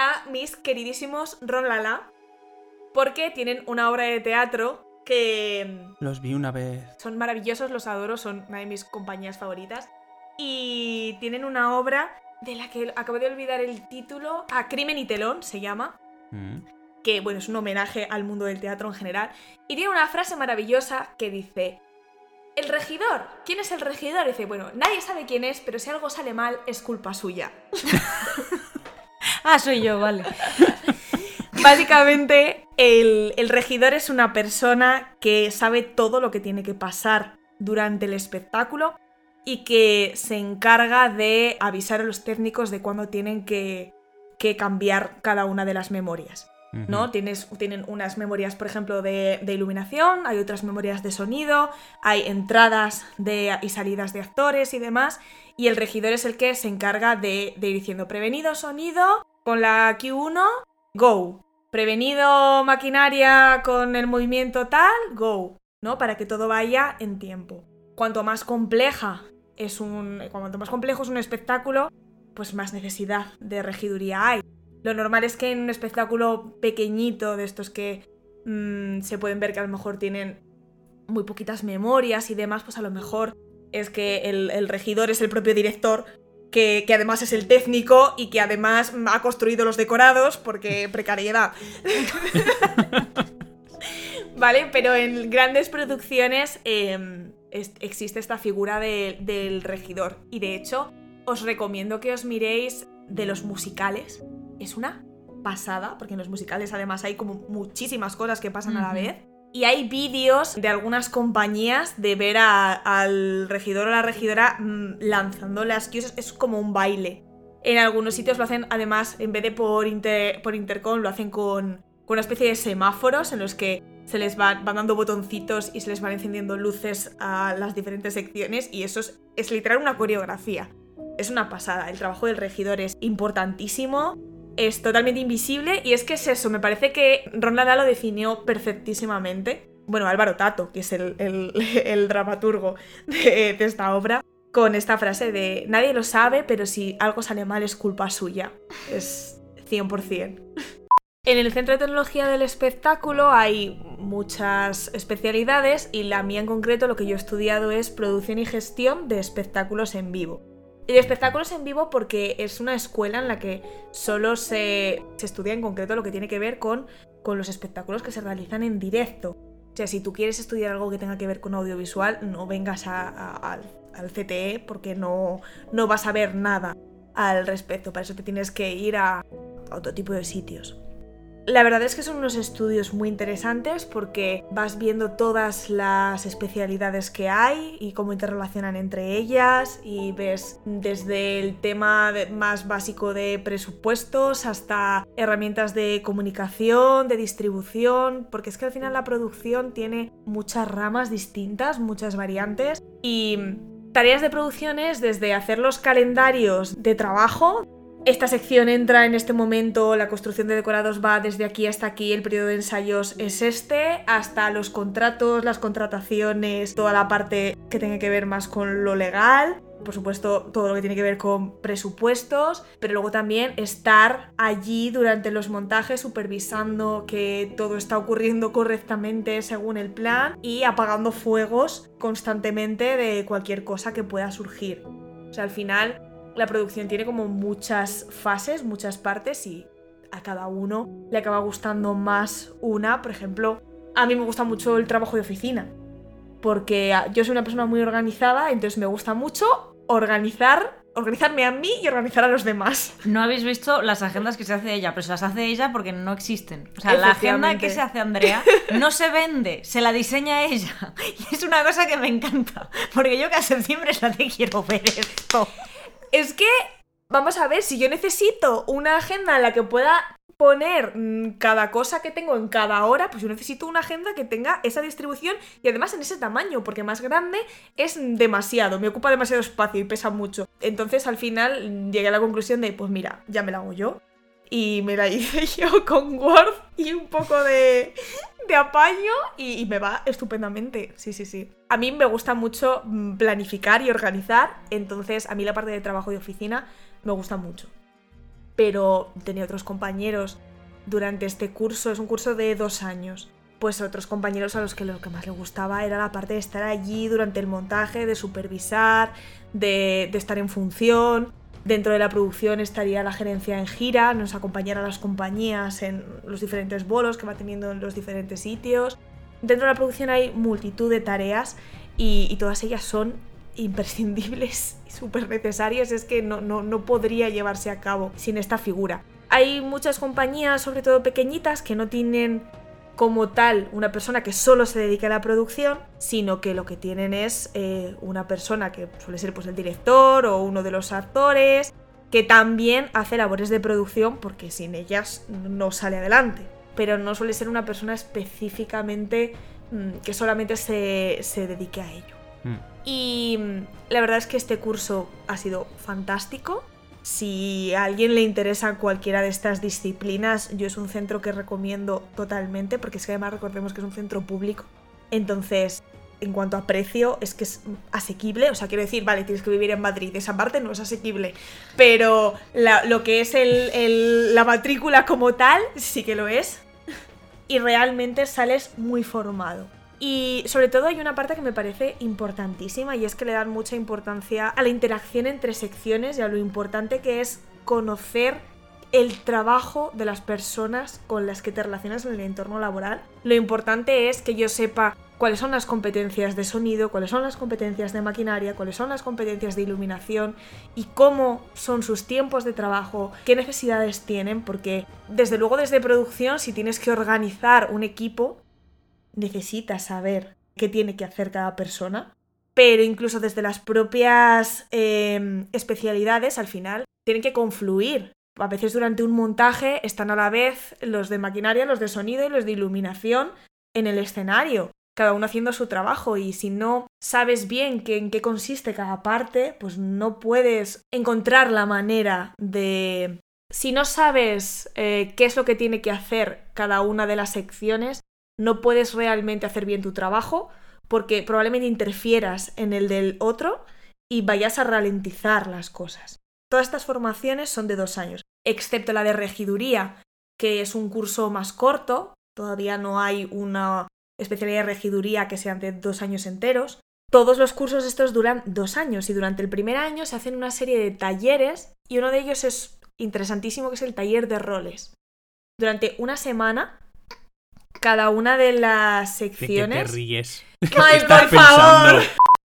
a mis queridísimos Ron Lala porque tienen una obra de teatro que Los vi una vez. son maravillosos, los adoro, son una de mis compañías favoritas. Y tienen una obra de la que acabo de olvidar el título. A Crimen y Telón se llama. Mm. Que bueno, es un homenaje al mundo del teatro en general. Y tiene una frase maravillosa que dice. El regidor. ¿Quién es el regidor? dice, bueno, nadie sabe quién es, pero si algo sale mal, es culpa suya. Ah, soy yo, vale. Básicamente, el, el regidor es una persona que sabe todo lo que tiene que pasar durante el espectáculo y que se encarga de avisar a los técnicos de cuándo tienen que, que cambiar cada una de las memorias. ¿no? Tienes, tienen unas memorias, por ejemplo, de, de iluminación, hay otras memorias de sonido, hay entradas de, y salidas de actores y demás, y el regidor es el que se encarga de, de ir diciendo prevenido sonido con la Q1, go. Prevenido maquinaria con el movimiento tal, go. ¿No? Para que todo vaya en tiempo. Cuanto más compleja es un. Cuanto más complejo es un espectáculo, pues más necesidad de regiduría hay. Lo normal es que en un espectáculo pequeñito, de estos que mm, se pueden ver que a lo mejor tienen muy poquitas memorias y demás, pues a lo mejor es que el, el regidor es el propio director, que, que además es el técnico y que además ha construido los decorados, porque precariedad. vale, pero en grandes producciones eh, es- existe esta figura de- del regidor. Y de hecho, os recomiendo que os miréis de los musicales. Es una pasada, porque en los musicales además hay como muchísimas cosas que pasan a la vez. Y hay vídeos de algunas compañías de ver a- al regidor o la regidora mm, lanzando las cues. Es como un baile. En algunos sitios lo hacen, además, en vez de por, inter- por intercom, lo hacen con, con una especie de semáforos en los que se les van, van dando botoncitos y se les van encendiendo luces a las diferentes secciones. Y eso es, es literal una coreografía. Es una pasada. El trabajo del regidor es importantísimo. Es totalmente invisible. Y es que es eso. Me parece que Ron Lala lo definió perfectísimamente. Bueno, Álvaro Tato, que es el dramaturgo de, de esta obra, con esta frase de nadie lo sabe, pero si algo sale mal es culpa suya. Es 100%. En el Centro de Tecnología del Espectáculo hay muchas especialidades y la mía en concreto lo que yo he estudiado es producción y gestión de espectáculos en vivo. Y de espectáculos en vivo porque es una escuela en la que solo se, se estudia en concreto lo que tiene que ver con, con los espectáculos que se realizan en directo. O sea, si tú quieres estudiar algo que tenga que ver con audiovisual, no vengas al, CTE porque no, no vas a ver nada al respecto. Para eso te tienes que ir a otro tipo de sitios. La verdad es que son unos estudios muy interesantes porque vas viendo todas las especialidades que hay y cómo interrelacionan entre ellas y ves desde el tema más básico de presupuestos hasta herramientas de comunicación, de distribución, porque es que al final la producción tiene muchas ramas distintas, muchas variantes y tareas de producción es desde hacer los calendarios de trabajo esta sección entra en este momento, la construcción de decorados va desde aquí hasta aquí, el periodo de ensayos es este, hasta los contratos, las contrataciones, toda la parte que tenga que ver más con lo legal, por supuesto todo lo que tiene que ver con presupuestos, pero luego también estar allí durante los montajes supervisando que todo está ocurriendo correctamente según el plan y apagando fuegos constantemente de cualquier cosa que pueda surgir. O sea, al final la producción tiene como muchas fases, muchas partes y a cada uno le acaba gustando más una. Por ejemplo, a mí me gusta mucho el trabajo de oficina, porque yo soy una persona muy organizada, entonces me gusta mucho organizar, organizarme a mí y organizar a los demás. No habéis visto las agendas que se hace ella, pero se las hace ella porque no existen. O sea, la agenda que se hace Andrea no se vende, se la diseña ella. Y es una cosa que me encanta. Porque yo cada septiembre es la que quiero ver esto. Es que, vamos a ver, si yo necesito una agenda en la que pueda poner mm, cada cosa que tengo en cada hora, pues yo necesito una agenda que tenga esa distribución y además en ese tamaño, porque más grande es demasiado, me ocupa demasiado espacio y pesa mucho. Entonces al final llegué a la conclusión de, pues mira, ya me la hago yo. Y me la hice yo con Word y un poco de, de apaño y, me va estupendamente. Sí, sí, sí. A mí me gusta mucho mm, planificar y organizar, entonces a mí la parte de trabajo y oficina me gusta mucho pero tenía otros compañeros durante este curso, es un curso de dos años, pues otros compañeros a los que lo que más les gustaba era la parte de estar allí durante el montaje, de supervisar, de, estar en función. Dentro de la producción estaría la gerencia en gira, nos acompañara a las compañías en los diferentes bolos que va teniendo en los diferentes sitios. Dentro de la producción hay multitud de tareas y, y todas ellas son imprescindibles y súper necesarias, es que no, no, no podría llevarse a cabo sin esta figura. Hay muchas compañías, sobre todo pequeñitas, que no tienen como tal una persona que solo se dedique a la producción, sino que lo que tienen es eh, una persona que suele ser pues, el director o uno de los actores, que también hace labores de producción porque sin ellas no sale adelante. Pero no suele ser una persona específicamente mm, que solamente se, se dedique a ello. Mm. Y mm, la verdad es que este curso ha sido fantástico. Si a alguien le interesa cualquiera de estas disciplinas, yo es un centro que recomiendo totalmente, porque es que además recordemos que es un centro público. Entonces, en cuanto a precio, es que es asequible. O sea, quiero decir, vale, tienes que vivir en Madrid, esa parte no es asequible. Pero lo que es la matrícula como tal, sí que lo es. Y realmente sales muy formado. Y sobre todo hay una parte que me parece importantísima y es que le dan mucha importancia a la interacción entre secciones y a lo importante que es conocer el trabajo de las personas con las que te relacionas en el entorno laboral. Lo importante es que yo sepa cuáles son las competencias de sonido, cuáles son las competencias de maquinaria, cuáles son las competencias de iluminación y cómo son sus tiempos de trabajo, qué necesidades tienen, porque desde luego desde producción si tienes que organizar un equipo, necesitas saber qué tiene que hacer cada persona, pero incluso desde las propias em, especialidades al final tienen que confluir. A veces durante un montaje están a la vez los de maquinaria, los de sonido y los de iluminación en el escenario, cada uno haciendo su trabajo y si no sabes bien en qué consiste cada parte, pues no puedes encontrar la manera de... Si no sabes eh, qué es lo que tiene que hacer cada una de las secciones, no puedes realmente hacer bien tu trabajo porque probablemente interfieras en el del otro y vayas a ralentizar las cosas. Todas estas formaciones son de dos años, excepto la de regiduría, que es un curso más corto, todavía no hay una especialidad de regiduría que sean de dos años enteros. Todos los cursos estos duran dos años y durante el primer año se hacen una serie de talleres y uno de ellos es interesantísimo que es el taller de roles. Durante una semana cada una de las secciones. ¿De qué te ríes? ¡Ay, por favor!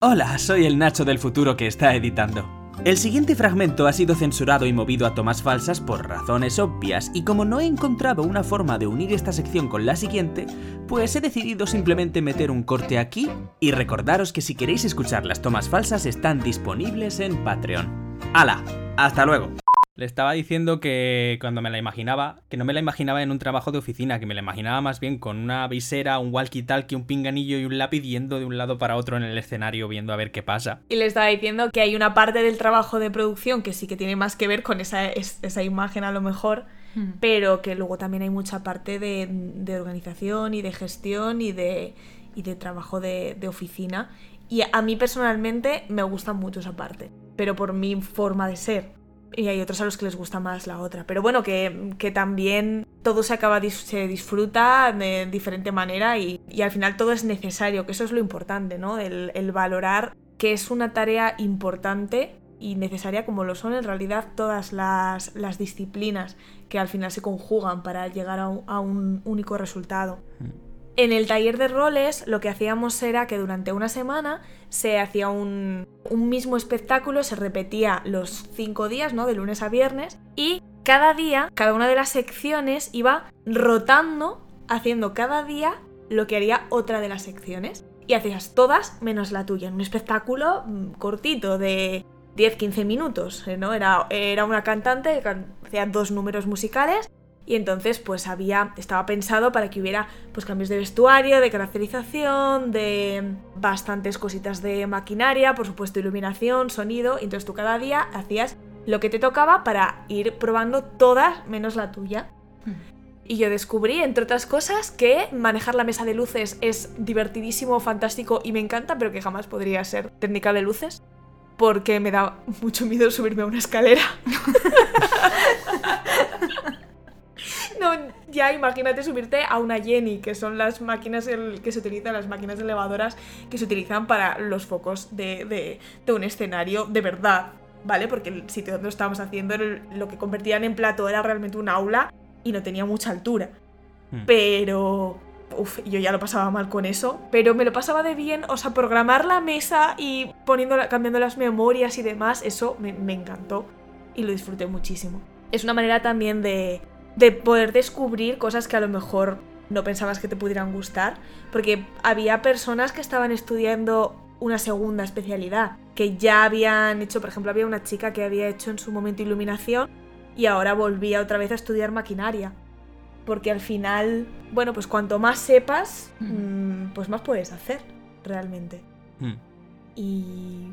Hola, soy el Nacho del futuro que está editando. El siguiente fragmento ha sido censurado y movido a tomas falsas por razones obvias, y como no he encontrado una forma de unir esta sección con la siguiente, pues he decidido simplemente meter un corte aquí y recordaros que si queréis escuchar las tomas falsas están disponibles en Patreon. ¡Hala! ¡Hasta luego! Le estaba diciendo que cuando me la imaginaba, que no me la imaginaba en un trabajo de oficina, que me la imaginaba más bien con una visera, un walkie-talkie, un pinganillo y un lápiz yendo de un lado para otro en el escenario viendo a ver qué pasa. Y le estaba diciendo que hay una parte del trabajo de producción que sí que tiene más que ver con esa, esa imagen a lo mejor, hmm. pero que luego también hay mucha parte de, de organización y de gestión y de, y de trabajo de, de oficina. Y a mí personalmente me gusta mucho esa parte, pero por mi forma de ser y hay otros a los que les gusta más la otra. Pero bueno, que, también todo se acaba, se disfruta de diferente manera y, al final todo es necesario, que eso es lo importante, ¿no? El, valorar que es una tarea importante y necesaria como lo son en realidad todas las, disciplinas que al final se conjugan para llegar a un, único resultado. Mm. En el taller de roles lo que hacíamos era que durante una semana se hacía un, mismo espectáculo, se repetía los cinco días, ¿no? De lunes a viernes, y cada día, cada una de las secciones iba rotando, haciendo cada día lo que haría otra de las secciones. Y hacías todas menos la tuya, en un espectáculo mm, cortito de 10-15 minutos. ¿no? Era, era una cantante que hacía dos números musicales y entonces pues había, estaba pensado para que hubiera pues cambios de vestuario, de caracterización, de bastantes cositas de maquinaria, por supuesto iluminación, sonido, y entonces tú cada día hacías lo que te tocaba para ir probando todas menos la tuya. Y yo descubrí, entre otras cosas, que manejar la mesa de luces es divertidísimo, fantástico y me encanta, pero que jamás podría ser técnica de luces. Porque me da mucho miedo subirme a una escalera. No, ya imagínate subirte a una Jenny, que son las máquinas el- que se utilizan, las máquinas elevadoras que se utilizan para los focos de, de- de un escenario de verdad, ¿vale? Porque el sitio donde lo estábamos haciendo, el- lo que convertían en plato era realmente un aula y no tenía mucha altura. Hmm. Pero... Uf, yo ya lo pasaba mal con eso, pero me lo pasaba de bien, o sea, programar la mesa y poniendo, la- cambiando las memorias y demás, eso me, me encantó y lo disfruté muchísimo. Es una manera también de, de poder descubrir cosas que a lo mejor no pensabas que te pudieran gustar, porque había personas que estaban estudiando una segunda especialidad, que ya habían hecho, por ejemplo, había una chica que había hecho en su momento iluminación y ahora volvía otra vez a estudiar maquinaria. Porque al final, bueno, pues cuanto más sepas, mm, pues más puedes hacer, realmente. Hmm. Y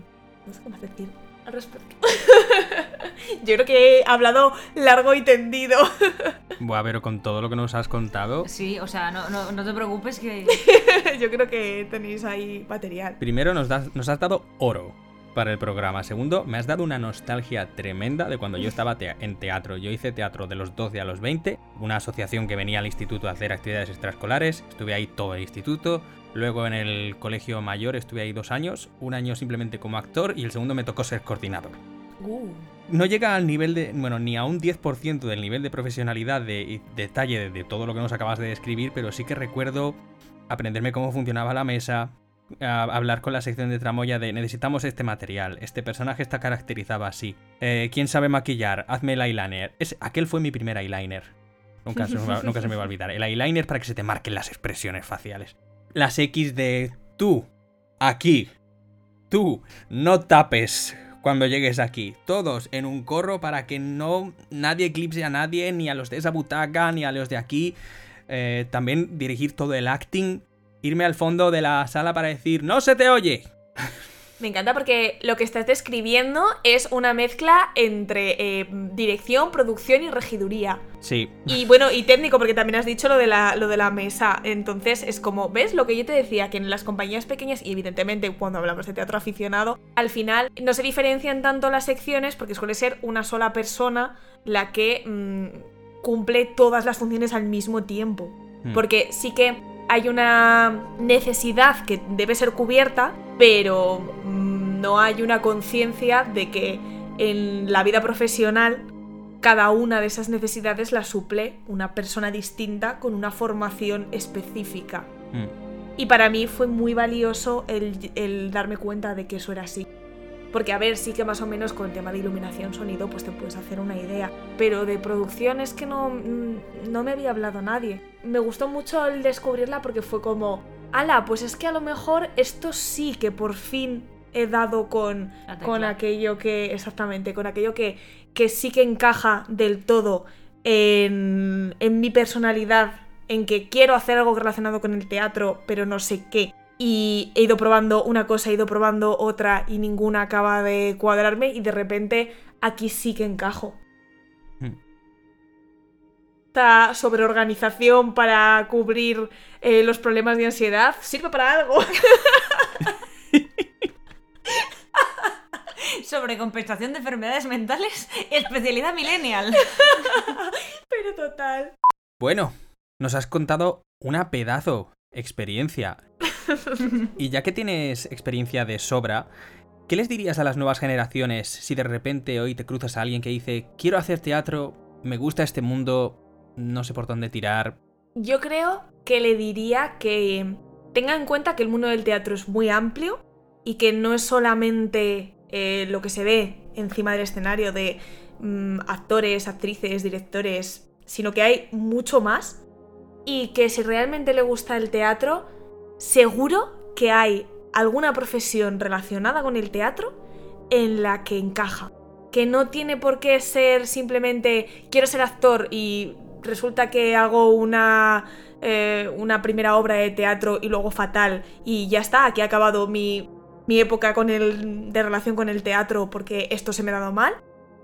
no sé qué más decir al respecto. Yo creo que he hablado largo y tendido. Buah, pero con todo lo que nos has contado, Sí, o sea, no, no, no te preocupes que... Yo creo que tenéis ahí material. primero nos, das- nos has dado oro para el programa. Segundo, me has dado una nostalgia tremenda de cuando yo estaba en teatro. Yo hice teatro de los 12 a los 20, una asociación que venía al instituto a hacer actividades extraescolares. Estuve ahí todo el instituto. Luego en el colegio mayor estuve ahí dos años, un año simplemente como actor y el segundo me tocó ser coordinador. Uh. no llega al nivel de, bueno, ni a un 10% del nivel de profesionalidad de, y detalle de, todo lo que nos acabas de describir, pero sí que recuerdo aprenderme cómo funcionaba la mesa, a- hablar con la sección de tramoya de necesitamos este material, este personaje está caracterizado así, eh, ¿quién sabe maquillar? Hazme el eyeliner. Es, aquel fue mi primer eyeliner. Nunca se, me va, nunca se me va a olvidar. El eyeliner para que se te marquen las expresiones faciales. Las X de tú, aquí, tú, no tapes cuando llegues aquí. Todos en un corro para que no nadie eclipse a nadie, ni a los de esa butaca, ni a los de aquí. Eh, también dirigir todo el acting. Irme al fondo de la sala para decir, ¡No se te oye! Me encanta porque lo que estás describiendo es una mezcla entre eh, dirección, producción y regiduría. Sí. Y bueno, y técnico, porque también has dicho lo de, la, lo de la mesa. Entonces es como, ¿ves? Lo que yo te decía, que en las compañías pequeñas, y evidentemente cuando hablamos de teatro aficionado, al final no se diferencian tanto las secciones porque suele ser una sola persona la que mm, cumple todas las funciones al mismo tiempo. Hmm. Porque sí que hay una necesidad que debe ser cubierta, pero mm, no hay una conciencia de que en la vida profesional cada una de esas necesidades la suple una persona distinta con una formación específica. Mm. Y para mí fue muy valioso el, el darme cuenta de que eso era así. Porque a ver, sí que más o menos con el tema de iluminación, sonido, pues te puedes hacer una idea. Pero de producción es que no, mm, no me había hablado nadie. Me gustó mucho el descubrirla porque fue como, ala, pues es que a lo mejor esto sí que por fin he dado con, con aquello que, exactamente, con aquello que, que sí que encaja del todo en, en mi personalidad, en que quiero hacer algo relacionado con el teatro, pero no sé qué. Y he ido probando una cosa, he ido probando otra y ninguna acaba de cuadrarme y de repente aquí sí que encajo. Esta sobreorganización para cubrir eh, los problemas de ansiedad sirve para algo. Sobre compensación de enfermedades mentales, especialidad millennial. pero total. Bueno, nos has contado una pedazo experiencia. y ya que tienes experiencia de sobra, ¿qué les dirías a las nuevas generaciones si de repente hoy te cruzas a alguien que dice, quiero hacer teatro, me gusta este mundo, no sé por dónde tirar? Yo creo que le diría que tenga en cuenta que el mundo del teatro es muy amplio y que no es solamente eh, lo que se ve encima del escenario de mm, actores, actrices, directores, sino que hay mucho más y que si realmente le gusta el teatro, seguro que hay alguna profesión relacionada con el teatro en la que encaja. Que no tiene por qué ser simplemente quiero ser actor y resulta que hago una, eh, una primera obra de teatro y luego fatal y ya está, aquí ha acabado mi, mi época con el, de relación con el teatro porque esto se me ha dado mal.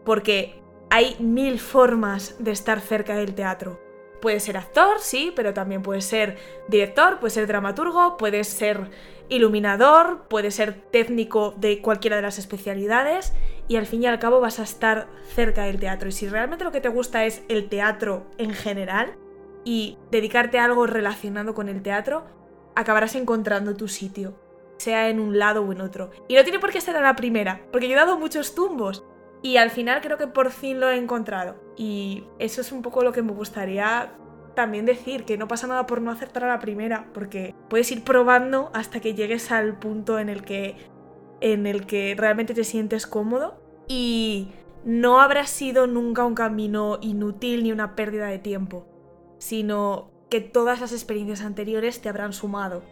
Porque hay mil formas de estar cerca del teatro. Puede ser actor, sí, pero también puede ser director, puede ser dramaturgo, puede ser iluminador, puede ser técnico de cualquiera de las especialidades y al fin y al cabo vas a estar cerca del teatro. Y si realmente lo que te gusta es el teatro en general y dedicarte a algo relacionado con el teatro, acabarás encontrando tu sitio, sea en un lado o en otro. Y no tiene por qué ser a la primera, porque yo he dado muchos tumbos y al final creo que por fin lo he encontrado. Y eso es un poco lo que me gustaría también decir, que no pasa nada por no acertar a la primera, porque puedes ir probando hasta que llegues al punto en el que, en el que realmente te sientes cómodo y no habrá sido nunca un camino inútil ni una pérdida de tiempo, sino que todas las experiencias anteriores te habrán sumado,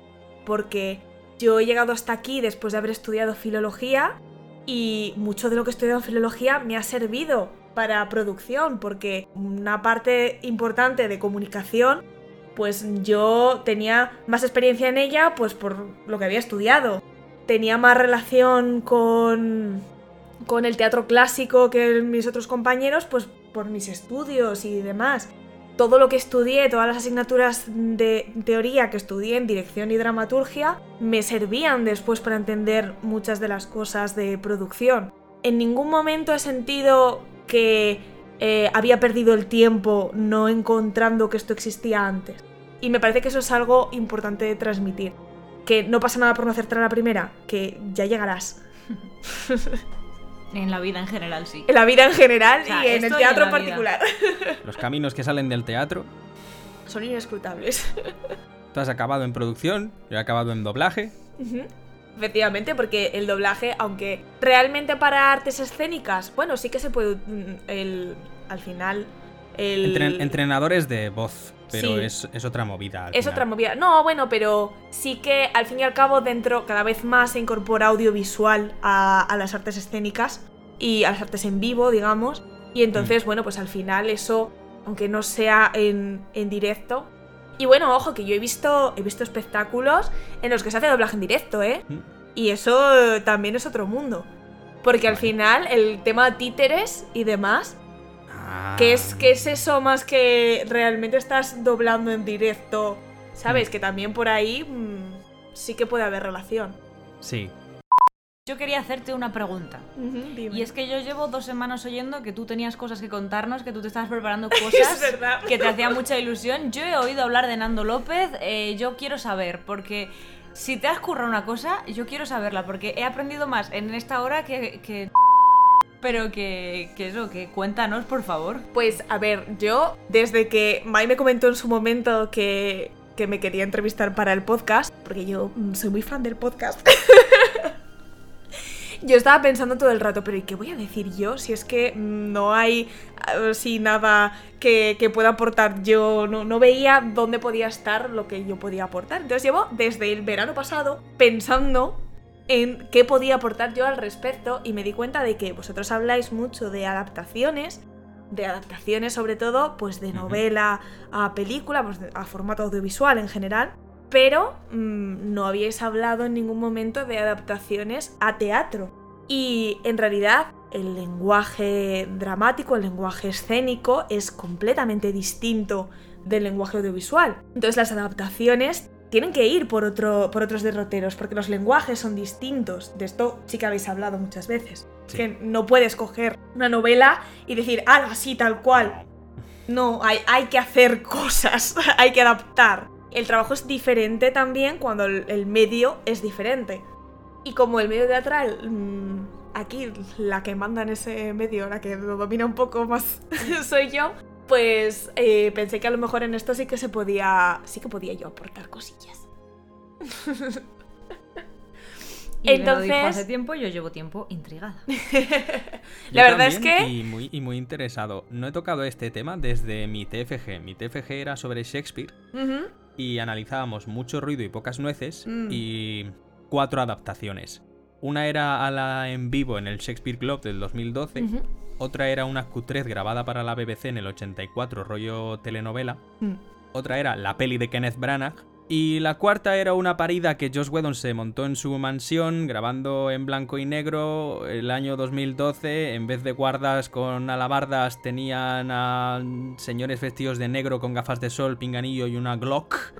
porque yo he llegado hasta aquí después de haber estudiado filología y mucho de lo que he estudiado en filología me ha servido para producción, porque una parte importante de comunicación, pues yo tenía más experiencia en ella, pues por lo que había estudiado. Tenía más relación con, con el teatro clásico que mis otros compañeros, pues por mis estudios y demás todo lo que estudié, todas las asignaturas de teoría que estudié en dirección y dramaturgia, me servían después para entender muchas de las cosas de producción. En ningún momento he sentido que eh, había perdido el tiempo no encontrando que esto existía antes. Y me parece que eso es algo importante de transmitir. Que no pasa nada por no acertar a la primera, que ya llegarás. En la vida en general, sí. En la vida en general O sea, y en el teatro en vida. particular. Los caminos que salen del teatro. Son inescrutables. Tú has acabado en producción, yo he acabado en doblaje. Ujú. Efectivamente, porque el doblaje, aunque realmente para artes escénicas, bueno, sí que se puede. mm, El, al final. El, Entren- entrenadores de voz, pero Sí. es, es otra movida. es final. otra movida. No, bueno, pero sí que al fin y al cabo, dentro cada vez más se incorpora audiovisual a, a las artes escénicas y a las artes en vivo, digamos. Y entonces, bueno, pues al final eso, aunque no sea en, en directo. Y bueno, ojo, que yo he visto, he visto espectáculos en los que se hace doblaje en directo, ¿eh? Mm. Y eso eh, también es otro mundo. Porque al final el tema títeres y demás, Ah. ¿qué es, qué es eso más que realmente estás doblando en directo? ¿Sabes? Mm. Que también por ahí mm, sí que puede haber relación. Sí. Yo quería hacerte una pregunta. Y es que yo llevo dos semanas oyendo que tú tenías cosas que contarnos, que tú te estabas preparando cosas que te hacía mucha ilusión. Yo he oído hablar de Nando López, eh, yo quiero saber, porque si te has currado una cosa, yo quiero saberla, porque he aprendido más en esta hora que... que- Pero que, que eso, que cuéntanos, por favor. Pues a ver, yo desde que Mai me comentó en su momento que, que me quería entrevistar para el podcast, porque yo mm, soy muy fan del podcast, yo estaba pensando todo el rato, pero ¿y qué voy a decir yo? Si es que no hay así nada que, que pueda aportar yo, no, no veía dónde podía estar lo que yo podía aportar. Entonces llevo desde el verano pasado pensando en qué podía aportar yo al respecto y me di cuenta de que vosotros habláis mucho de adaptaciones, de adaptaciones sobre todo, pues de novela a película, pues a formato audiovisual en general, pero mm, no habíais hablado en ningún momento de adaptaciones a teatro. Y en realidad el lenguaje dramático, el lenguaje escénico es completamente distinto del lenguaje audiovisual. Entonces las adaptaciones tienen que ir por, otro, por otros derroteros, porque los lenguajes son distintos. De esto sí que habéis hablado muchas veces. Sí. Que no puedes coger una novela y decir, ah, así tal cual. No, hay, hay que hacer cosas, hay que adaptar. El trabajo es diferente también cuando el, el medio es diferente. Y como el medio teatral, mm, aquí la que manda en ese medio, la que lo domina un poco más soy yo, pues eh, pensé que a lo mejor en esto sí que se podía, sí que podía yo aportar cosillas. Y me lo dijo Entonces- hace tiempo, yo llevo tiempo intrigada. La verdad es que- Y muy, y muy interesado. No he tocado este tema desde mi TFG. Mi TFG era sobre Shakespeare Ujú. Y analizábamos mucho ruido y pocas nueces Mm. y cuatro adaptaciones. Una era a la en vivo en el Shakespeare Club del 2012. Ujú. Otra era una Q3 grabada para la BBC en el 84, rollo telenovela. Mm. Otra era la peli de Kenneth Branagh. Y la cuarta era una parida que Josh Whedon se montó en su mansión grabando en blanco y negro el año 2012. En vez de guardas con alabardas tenían a señores vestidos de negro con gafas de sol, pinganillo y una Glock.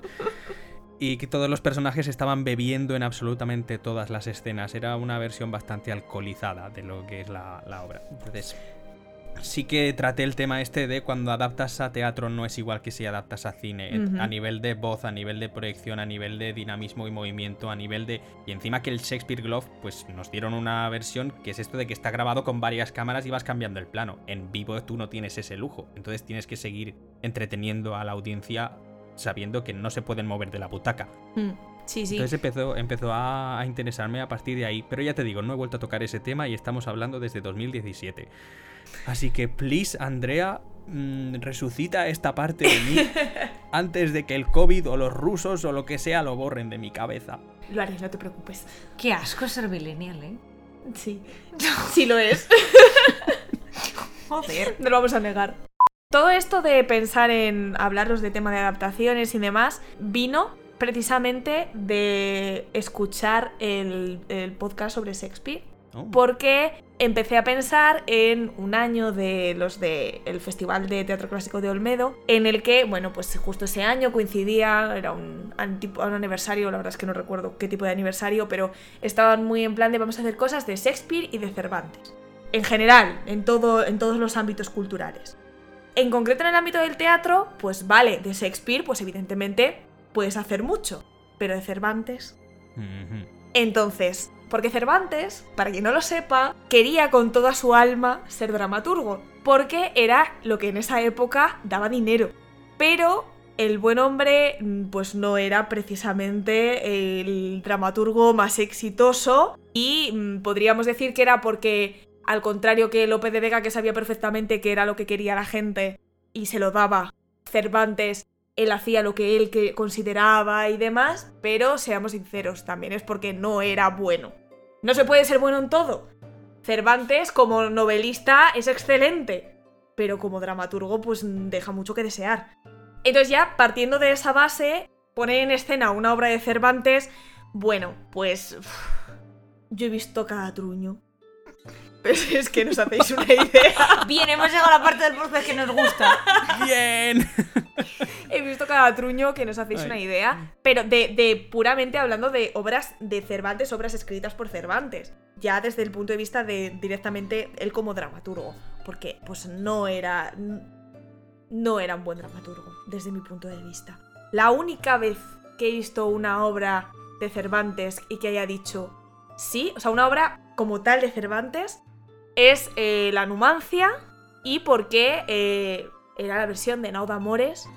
Y que todos los personajes estaban bebiendo en absolutamente todas las escenas. Era una versión bastante alcoholizada de lo que es la, la obra. Entonces, sí que traté el tema este de cuando adaptas a teatro no es igual que si adaptas a cine. A nivel de voz, a nivel de proyección, a nivel de dinamismo y movimiento, a nivel de... Y encima que el Shakespeare Glove, pues nos dieron una versión que es esto de que está grabado con varias cámaras y vas cambiando el plano. En vivo tú no tienes ese lujo. Entonces tienes que seguir entreteniendo a la audiencia sabiendo que no se pueden mover de la butaca. Mm. Sí, sí. Entonces empezó, empezó a, a interesarme a partir de ahí. Pero ya te digo, no he vuelto a tocar ese tema y estamos hablando desde 2017. Así que, please, Andrea, mm, resucita esta parte de mí antes de que el COVID o los rusos o lo que sea lo borren de mi cabeza. Lo haré, no te preocupes. Qué asco ser millennial, ¿eh? Sí. Sí lo es. Joder. No lo vamos a negar. Todo esto de pensar en hablaros de tema de adaptaciones y demás vino precisamente de escuchar el, el podcast sobre Shakespeare. Oh. Porque empecé a pensar en un año de los del el Festival de Teatro Clásico de Olmedo, en el que, bueno, pues justo ese año coincidía, era un, un aniversario, la verdad es que no recuerdo qué tipo de aniversario, pero estaban muy en plan de vamos a hacer cosas de Shakespeare y de Cervantes. En general, en, todo, en todos los ámbitos culturales. En concreto en el ámbito del teatro, pues vale, de Shakespeare, pues evidentemente puedes hacer mucho, pero de Cervantes entonces, porque Cervantes, para quien no lo sepa, quería con toda su alma ser dramaturgo, porque era lo que en esa época daba dinero. Pero el buen hombre, pues no era precisamente el dramaturgo más exitoso y mm, podríamos decir que era porque, al contrario que Lope de Vega, que sabía perfectamente que era lo que quería la gente y se lo daba, Cervantes él hacía lo que él consideraba y demás, pero seamos sinceros, también es porque no era bueno. No se puede ser bueno en todo. Cervantes como novelista es excelente, pero como dramaturgo pues deja mucho que desear. Entonces ya partiendo de esa base, poner en escena una obra de Cervantes, bueno, pues yo he visto cada truño. Pero es que nos hacéis una idea. Bien, hemos llegado a la parte del podcast que nos gusta. Bien. He visto cada truño que nos hacéis Ay. una idea, pero de, de puramente hablando de obras de Cervantes, obras escritas por Cervantes, ya desde el punto de vista de directamente él como dramaturgo, porque pues no era no era un buen dramaturgo desde mi punto de vista. La única vez que he visto una obra de Cervantes y que haya dicho sí, o sea, una obra como tal de Cervantes es eh, La Numancia y porque eh, era la versión de Nauda Amores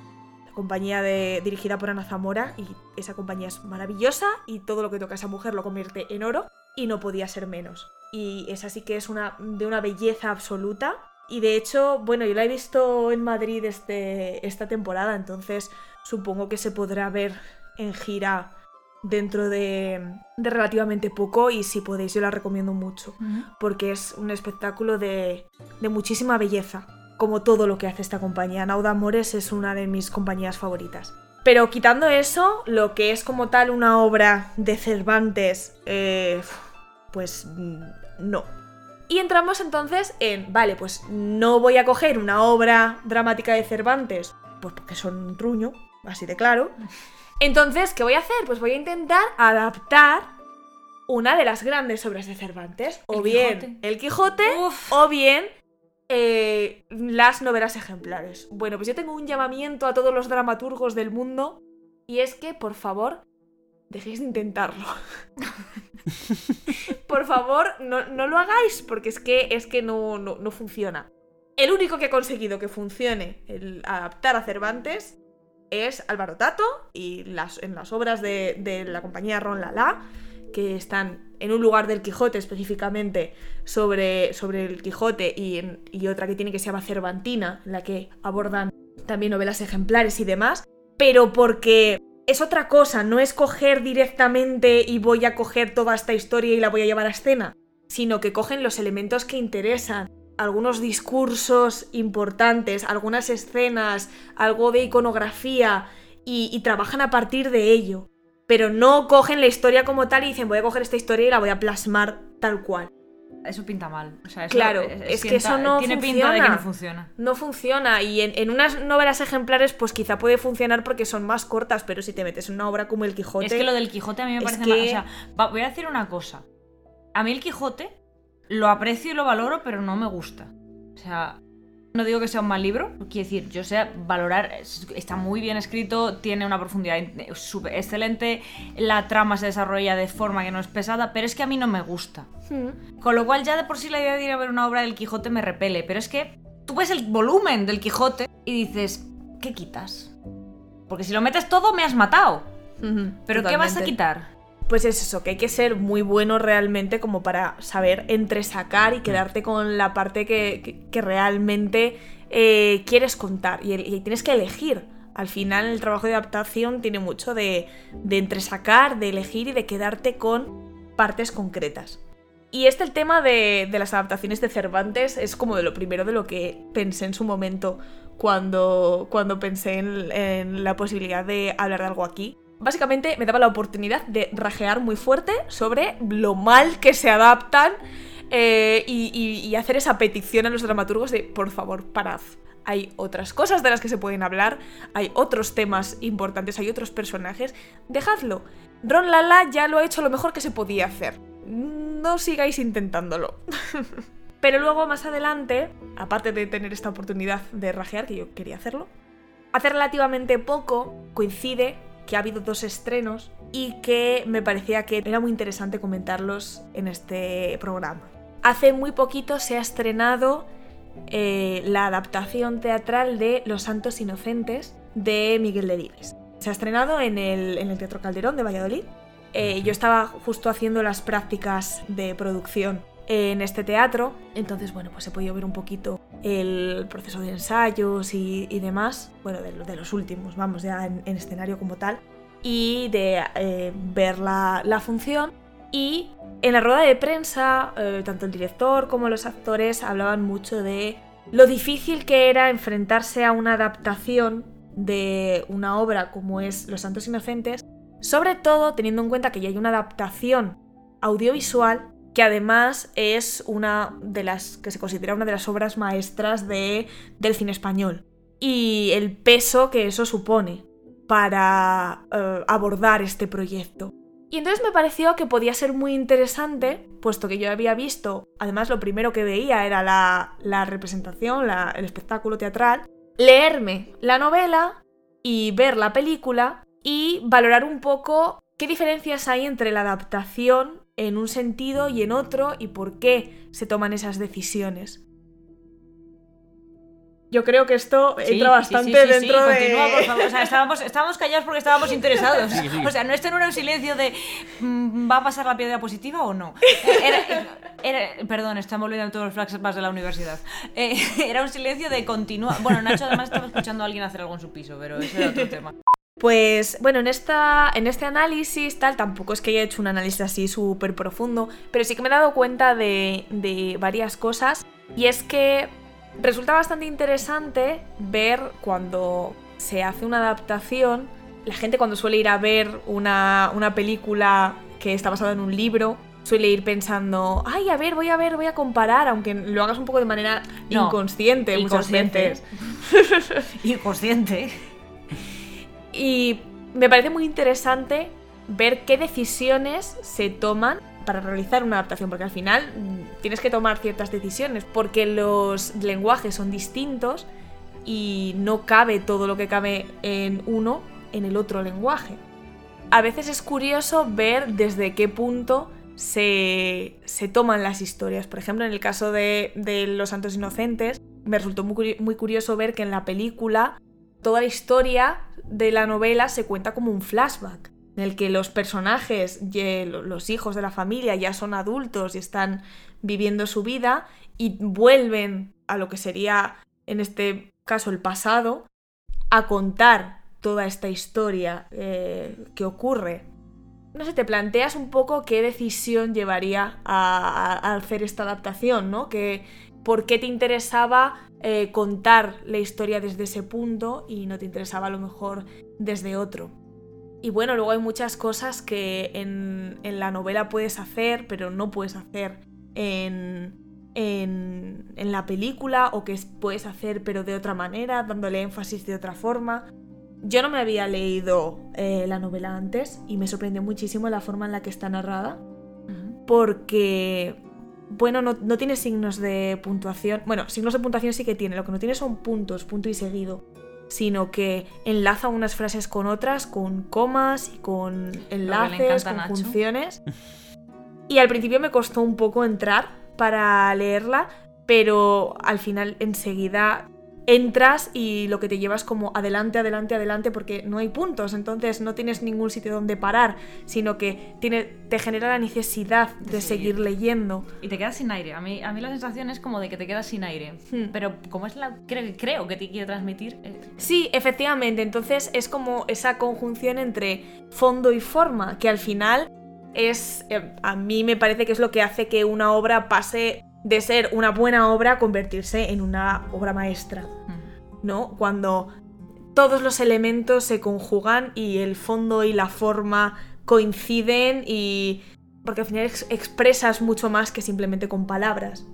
compañía de, dirigida por Ana Zamora y esa compañía es maravillosa y todo lo que toca esa mujer lo convierte en oro y no podía ser menos. Y esa sí que es una, de una belleza absoluta y de hecho, bueno, yo la he visto en Madrid este, esta temporada, entonces supongo que se podrá ver en gira dentro de, de relativamente poco y si podéis yo la recomiendo mucho porque es un espectáculo de, de muchísima belleza, como todo lo que hace esta compañía. Nauda Amores es una de mis compañías favoritas. Pero quitando eso, lo que es como tal una obra de Cervantes, eh, pues mm, no. Y entramos entonces en, vale, pues no voy a coger una obra dramática de Cervantes, pues porque son un truño, así de claro. Entonces, ¿qué voy a hacer? Pues voy a intentar adaptar una de las grandes obras de Cervantes, o El bien Quijote. El Quijote, Uf. o bien eh, las novelas ejemplares. Bueno, pues yo tengo un llamamiento a todos los dramaturgos del mundo, y es que, por favor, dejéis de intentarlo. por favor, no, no lo hagáis, porque es que, es que no, no, no funciona. El único que ha conseguido que funcione el adaptar a Cervantes es Álvaro Tato y las, en las obras de, de la compañía Ron Lala, que están en un lugar del Quijote específicamente sobre, sobre el Quijote y, en- y otra que tiene que se llama Cervantina, en la que abordan también novelas ejemplares y demás, pero porque es otra cosa, no es coger directamente y voy a coger toda esta historia y la voy a llevar a escena, sino que cogen los elementos que interesan, algunos discursos importantes, algunas escenas, algo de iconografía y, y trabajan a partir de ello. Pero no cogen la historia como tal y dicen voy a coger esta historia y la voy a plasmar tal cual. Eso pinta mal. O sea, eso- Claro, es que eso no Tiene pinta de que funciona. no funciona. No funciona y en, en unas novelas ejemplares pues quizá puede funcionar porque son más cortas, pero si te metes en una obra como El Quijote... Es que lo del Quijote a mí me parece que- mal. O sea, va- voy a decir una cosa. A mí el Quijote lo aprecio y lo valoro, pero no me gusta. O sea, no digo que sea un mal libro, quiero decir, yo sé valorar, es- está muy bien escrito, tiene una profundidad súper excelente, la trama se desarrolla de forma que no es pesada, pero es que a mí no me gusta. Hmm. Con lo cual ya de por sí la idea de ir a ver una obra del Quijote me repele, pero es que tú ves el volumen del Quijote y dices, ¿qué quitas? Porque si lo metes todo me has matado. ¿Pero qué vas a quitar? Pues es eso, que hay que ser muy bueno realmente como para saber entresacar y quedarte con la parte que, que- que realmente eh, quieres contar y, tienes que elegir. Al final el trabajo de adaptación tiene mucho de, de entresacar, de elegir y de quedarte con partes concretas. Y este el tema de, de las adaptaciones de Cervantes es como de lo primero de lo que pensé en su momento cuando, cuando pensé en, en la posibilidad de hablar de algo aquí. Básicamente me daba la oportunidad de rajear muy fuerte sobre lo mal que se adaptan eh, y, y- y hacer esa petición a los dramaturgos de por favor, parad. Hay otras cosas de las que se pueden hablar, hay otros temas importantes, hay otros personajes. Dejadlo. Ron Lala ya lo ha hecho lo mejor que se podía hacer. No sigáis intentándolo. Pero luego más adelante, aparte de tener esta oportunidad de rajear, que yo quería hacerlo, hace relativamente poco coincide que ha habido dos estrenos y que me parecía que era muy interesante comentarlos en este programa. Hace muy poquito se ha estrenado eh, la adaptación teatral de Los Santos Inocentes de Miguel Delibes. Se ha estrenado en el, en el Teatro Calderón de Valladolid. Eh, yo estaba justo haciendo las prácticas de producción en este teatro, entonces bueno, pues he podido ver un poquito el proceso de ensayos y, demás, bueno, de, lo- de los últimos, vamos, ya en, en escenario como tal, y de eh, ver la, la función. Y en la rueda de prensa, eh, tanto el director como los actores hablaban mucho de lo difícil que era enfrentarse a una adaptación de una obra como es Los Santos Inocentes, sobre todo teniendo en cuenta que ya hay una adaptación audiovisual que además es una de las que se considera una de las obras maestras de, del cine español y el peso que eso supone para eh, abordar este proyecto. Y entonces me pareció que podía ser muy interesante, puesto que yo había visto, además lo primero que veía era la, la representación, el espectáculo teatral, leerme la novela y ver la película y valorar un poco qué diferencias hay entre la adaptación en un sentido y en otro y por qué se toman esas decisiones. Yo creo que esto Sí, entra sí, bastante sí, sí, sí, dentro de... continúa, por favor. O sea, estábamos, estábamos callados porque estábamos interesados. Sí, sí. O sea, no este no era un silencio de mm, ¿va a pasar la piedra positiva o no? Era, era- perdón, estamos olvidando todos los flashbacks de la universidad. Eh, era un silencio de continúa. Bueno, Nacho además estaba escuchando a alguien hacer algo en su piso, pero eso era otro tema. Pues bueno, en, esta, en este análisis tal, tampoco es que haya hecho un análisis así súper profundo, pero sí que me he dado cuenta de, de varias cosas y es que resulta bastante interesante ver cuando se hace una adaptación, la gente cuando suele ir a ver una, una película que está basada en un libro, suele ir pensando, ay, a ver, voy a ver, voy a comparar, aunque lo hagas un poco de manera No, inconsciente muchas inconsciente. veces. Inconsciente. Y me parece muy interesante ver qué decisiones se toman para realizar una adaptación, porque al final mm, tienes que tomar ciertas decisiones, porque los lenguajes son distintos y no cabe todo lo que cabe en uno en el otro lenguaje. A veces es curioso ver desde qué punto se, se toman las historias. Por ejemplo, en el caso de, Los Santos Inocentes, me resultó muy, muy curioso ver que en la película toda la historia de la novela se cuenta como un flashback, en el que los personajes, lo- los hijos de la familia ya son adultos y están viviendo su vida y vuelven a lo que sería, en este caso, el pasado, a contar toda esta historia eh, que ocurre. No sé, te planteas un poco qué decisión llevaría a, hacer esta adaptación, ¿no? Que, ¿Por qué te interesaba eh, contar la historia desde ese punto y no te interesaba a lo mejor desde otro? Y bueno, luego hay muchas cosas que en, en la novela puedes hacer, pero no puedes hacer en, en, en la película, o que es- puedes hacer pero de otra manera, dándole énfasis de otra forma. Yo no me había leído eh, la novela antes y me sorprendió muchísimo la forma en la que está narrada, porque, bueno, no, no tiene signos de puntuación. Bueno, signos de puntuación sí que tiene, lo que no tiene son puntos, punto y seguido, sino que enlaza unas frases con otras, con comas y con enlaces, con Nacho. funciones. Y al principio me costó un poco entrar para leerla, pero al final enseguida entras y lo que te llevas como adelante, adelante, adelante, porque no hay puntos, entonces no tienes ningún sitio donde parar, sino que tiene, te genera la necesidad de, seguir leyendo. Y te quedas sin aire. A mí, a mí la sensación es como de que te quedas sin aire. Hmm. Pero como es la. Creo, creo que te quiere transmitir. eh, Sí, efectivamente, entonces es como esa conjunción entre fondo y forma, que al final es, eh, a mí me parece que es lo que hace que una obra pase de ser una buena obra a convertirse en una obra maestra. hmm. ¿no? Cuando todos los elementos se conjugan y el fondo y la forma coinciden y... porque al final ex- expresas mucho más que simplemente con palabras.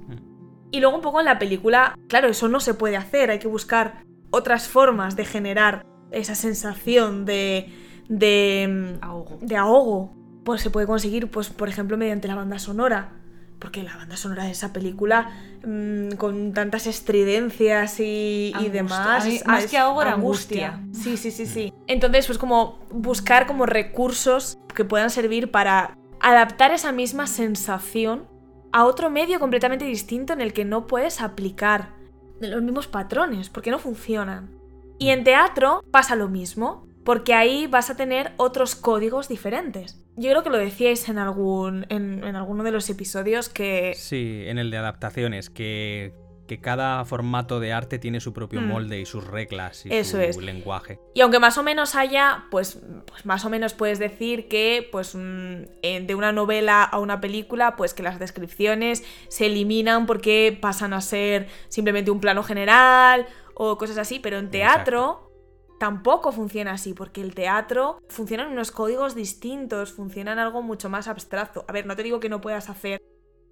Y luego un poco en la película, claro, eso no se puede hacer, hay que buscar otras formas de generar esa sensación de... de... Ahogo. de ahogo. Pues se puede conseguir, pues, por ejemplo, mediante la banda sonora. Porque la banda sonora de esa película, mm, con tantas estridencias y, y Angustia. demás. Mí, más es que ahogo era angustia. Sí, sí, sí, sí. Entonces, pues como buscar como recursos que puedan servir para adaptar esa misma sensación a otro medio completamente distinto en el que no puedes aplicar los mismos patrones, porque no funcionan. Y en teatro pasa lo mismo, porque ahí vas a tener otros códigos diferentes. Yo creo que lo decíais en algún en, en alguno de los episodios que Sí, en el de adaptaciones, que, que cada formato de arte tiene su propio Mm. molde y sus reglas y Eso su es. lenguaje. Y aunque más o menos haya, pues, pues más o menos puedes decir que, pues, mm, en- de una novela a una película, pues que las descripciones se eliminan porque pasan a ser simplemente un plano general o cosas así, pero en teatro tampoco funciona así, porque el teatro funciona en unos códigos distintos, funciona en algo mucho más abstracto. A ver, no te digo que no puedas hacer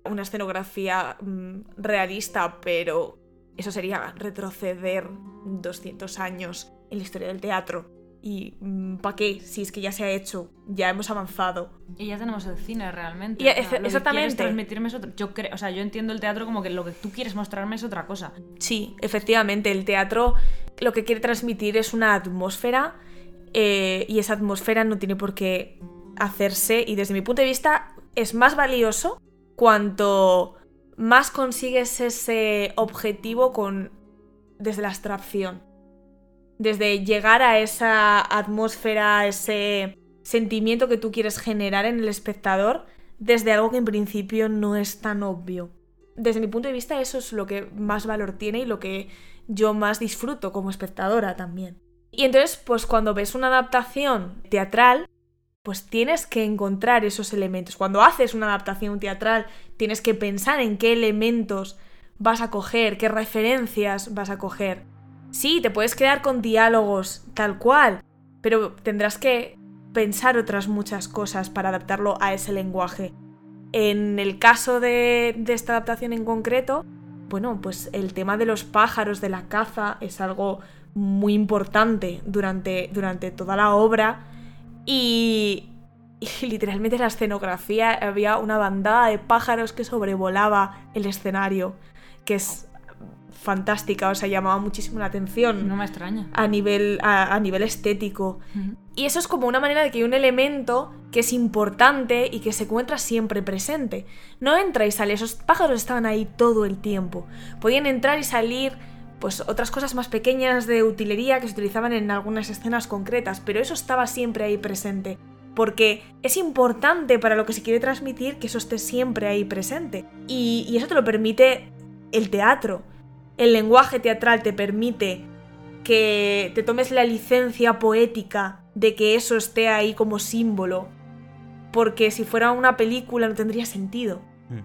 una escenografía mm, realista, pero eso sería retroceder 200 años en la historia del teatro. ¿Y para qué? Si es que ya se ha hecho, ya hemos avanzado. Y ya tenemos el cine realmente. Y o sea, efe- lo que exactamente. transmitirme es otro. Yo creo, o sea, yo entiendo el teatro como que lo que tú quieres mostrarme es otra cosa. Sí, efectivamente, el teatro lo que quiere transmitir es una atmósfera eh, y esa atmósfera no tiene por qué hacerse y desde mi punto de vista es más valioso cuanto más consigues ese objetivo con desde la abstracción. Desde llegar a esa atmósfera, ese sentimiento que tú quieres generar en el espectador desde algo que en principio no es tan obvio. Desde mi punto de vista eso es lo que más valor tiene y lo que yo más disfruto como espectadora también. Y entonces, pues cuando ves una adaptación teatral, pues tienes que encontrar esos elementos. Cuando haces una adaptación teatral, tienes que pensar en qué elementos vas a coger, qué referencias vas a coger. Sí, te puedes quedar con diálogos tal cual, pero tendrás que pensar otras muchas cosas para adaptarlo a ese lenguaje. En el caso de, esta adaptación en concreto, bueno, pues el tema de los pájaros, de la caza, es algo muy importante durante, durante toda la obra. Y, y literalmente la escenografía había una bandada de pájaros que sobrevolaba el escenario, que es fantástica, o sea, llamaba muchísimo la atención No me extraña. a nivel, a, a nivel estético. Y eso es como una manera de que hay un elemento que es importante y que se encuentra siempre presente. No entra y sale, esos pájaros estaban ahí todo el tiempo. Podían entrar y salir pues otras cosas más pequeñas de utilería que se utilizaban en algunas escenas concretas, pero eso estaba siempre ahí presente. Porque es importante para lo que se quiere transmitir que eso esté siempre ahí presente. Y, y eso te lo permite el teatro. El lenguaje teatral te permite que te tomes la licencia poética de que eso esté ahí como símbolo, porque si fuera una película no tendría sentido. Mm.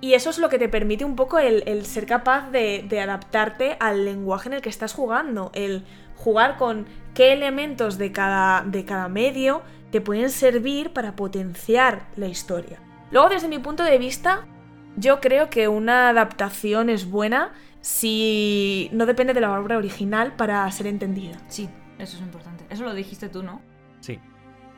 Y eso es lo que te permite un poco el, el ser capaz de, de adaptarte al lenguaje en el que estás jugando, el jugar con qué elementos de cada, de cada medio te pueden servir para potenciar la historia. Luego, desde mi punto de vista, yo creo que una adaptación es buena si no depende de la obra original para ser entendida. Sí, eso es importante. Eso lo dijiste tú, ¿no? Sí.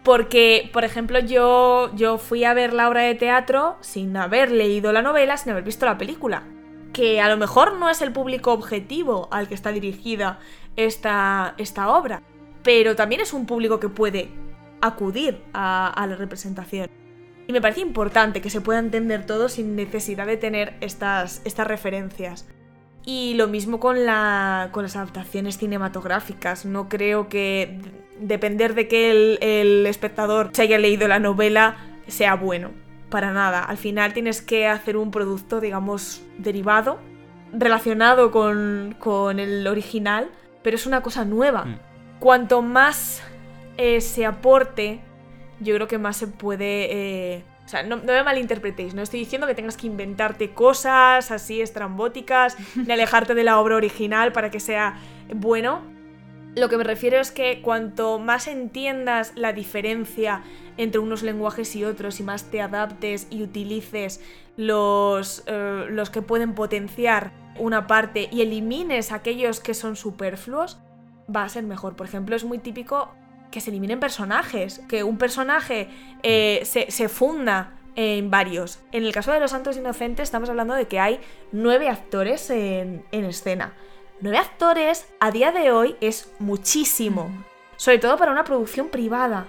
Porque, por ejemplo, yo, yo fui a ver la obra de teatro sin haber leído la novela, sin haber visto la película. Que a lo mejor no es el público objetivo al que está dirigida esta, esta obra, pero también es un público que puede acudir a, a la representación. Y me parece importante que se pueda entender todo sin necesidad de tener estas, estas referencias. Y lo mismo con, la, con las adaptaciones cinematográficas. No creo que depender de que el, el espectador se haya leído la novela sea bueno. Para nada. Al final tienes que hacer un producto, digamos, derivado, relacionado con, con el original, pero es una cosa nueva. Mm. Cuanto más eh, se aporte, yo creo que más se puede... eh, o sea, no, no me malinterpretéis, no estoy diciendo que tengas que inventarte cosas así estrambóticas, ni alejarte de la obra original para que sea bueno. Lo que me refiero es que cuanto más entiendas la diferencia entre unos lenguajes y otros y más te adaptes y utilices los, eh, los que pueden potenciar una parte y elimines aquellos que son superfluos, va a ser mejor. Por ejemplo, es muy típico que se eliminen personajes, que un personaje eh, se, se funda en varios. En el caso de Los Santos Inocentes estamos hablando de que hay nueve actores en, en escena. Nueve actores a día de hoy es muchísimo. Sobre todo para una producción privada.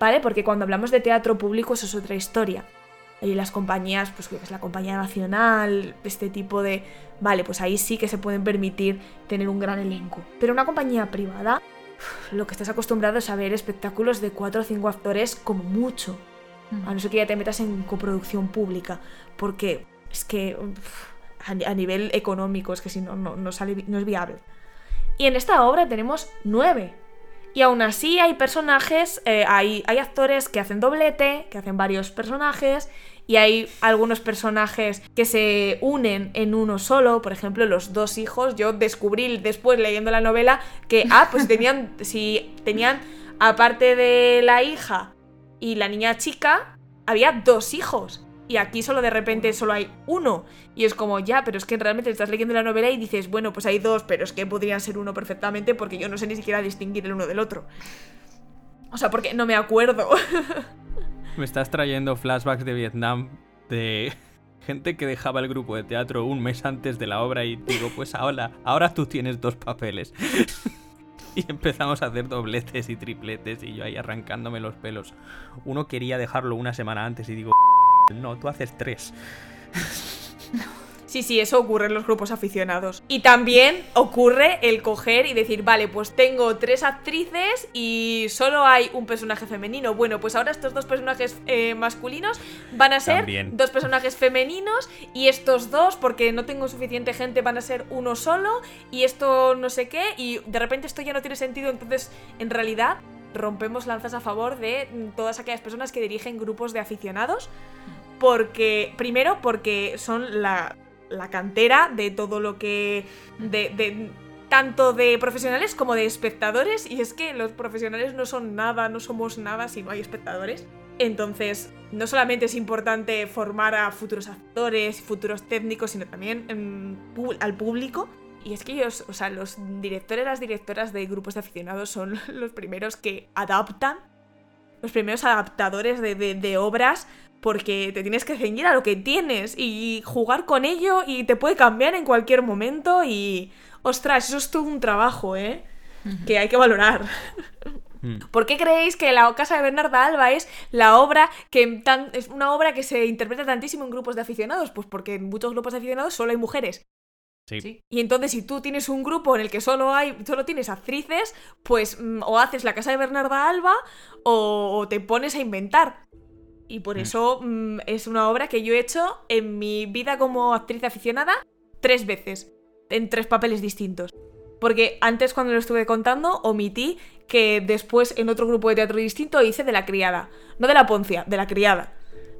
¿Vale? Porque cuando hablamos de teatro público eso es otra historia. Y las compañías, pues que es la compañía nacional, este tipo de... Vale, pues ahí sí que se pueden permitir tener un gran elenco. Pero una compañía privada, lo que estás acostumbrado es a ver espectáculos de cuatro o cinco actores como mucho. A no ser que ya te metas en coproducción pública. Porque es que a, ni- a nivel económico es que si no, no, no sale, no es viable. Y en esta obra tenemos nueve. Y aún así hay personajes, eh, hay, hay actores que hacen doblete, que hacen varios personajes, y hay algunos personajes que se unen en uno solo, por ejemplo, los dos hijos. Yo descubrí después leyendo la novela que, ah, pues tenían, si tenían, aparte de la hija y la niña chica, había dos hijos. Y aquí solo de repente solo hay uno. Y es como, ya, pero es que realmente estás leyendo la novela y dices, bueno, pues hay dos, pero es que podrían ser uno perfectamente porque yo no sé ni siquiera distinguir el uno del otro. O sea, porque no me acuerdo. Me estás trayendo flashbacks de Vietnam de gente que dejaba el grupo de teatro un mes antes de la obra y digo, pues ahora, ahora tú tienes dos papeles. Y empezamos a hacer dobletes y tripletes y yo ahí arrancándome los pelos. Uno quería dejarlo una semana antes y digo, no, tú haces tres. Sí, sí, eso ocurre en los grupos aficionados. Y también ocurre el coger y decir, vale, pues tengo tres actrices y solo hay un personaje femenino. Bueno, pues ahora estos dos personajes eh, masculinos van a ser También. dos personajes femeninos y estos dos, porque no tengo suficiente gente, van a ser uno solo y esto no sé qué y de repente esto ya no tiene sentido, entonces en realidad rompemos lanzas a favor de mm, todas aquellas personas que dirigen grupos de aficionados porque primero porque son la, la cantera de todo lo que de, tanto de profesionales como de espectadores y es que los profesionales no son nada no somos nada si no hay espectadores. Entonces no solamente es importante formar a futuros actores futuros técnicos sino también pu- al público. Y es que ellos, o sea, los directores, las directoras de grupos de aficionados son los primeros que adaptan los primeros adaptadores de obras porque te tienes que ceñir a lo que tienes y jugar con ello y te puede cambiar en cualquier momento y... Ostras, eso es todo un trabajo, ¿eh? Que hay que valorar. Mm. ¿Por qué creéis que La Casa de Bernarda Alba es la obra que tan- es una obra que se interpreta tantísimo en grupos de aficionados? Pues porque en muchos grupos de aficionados solo hay mujeres. Sí. Sí. Y entonces, si tú tienes un grupo en el que solo hay, solo tienes actrices, pues mm, o haces la casa de Bernarda Alba o, o te pones a inventar. Y por Mm. eso mm, es una obra que yo he hecho en mi vida como actriz aficionada tres veces, en tres papeles distintos. Porque antes cuando lo estuve contando omití que después en otro grupo de teatro distinto hice de la criada. No de la poncia, de la criada.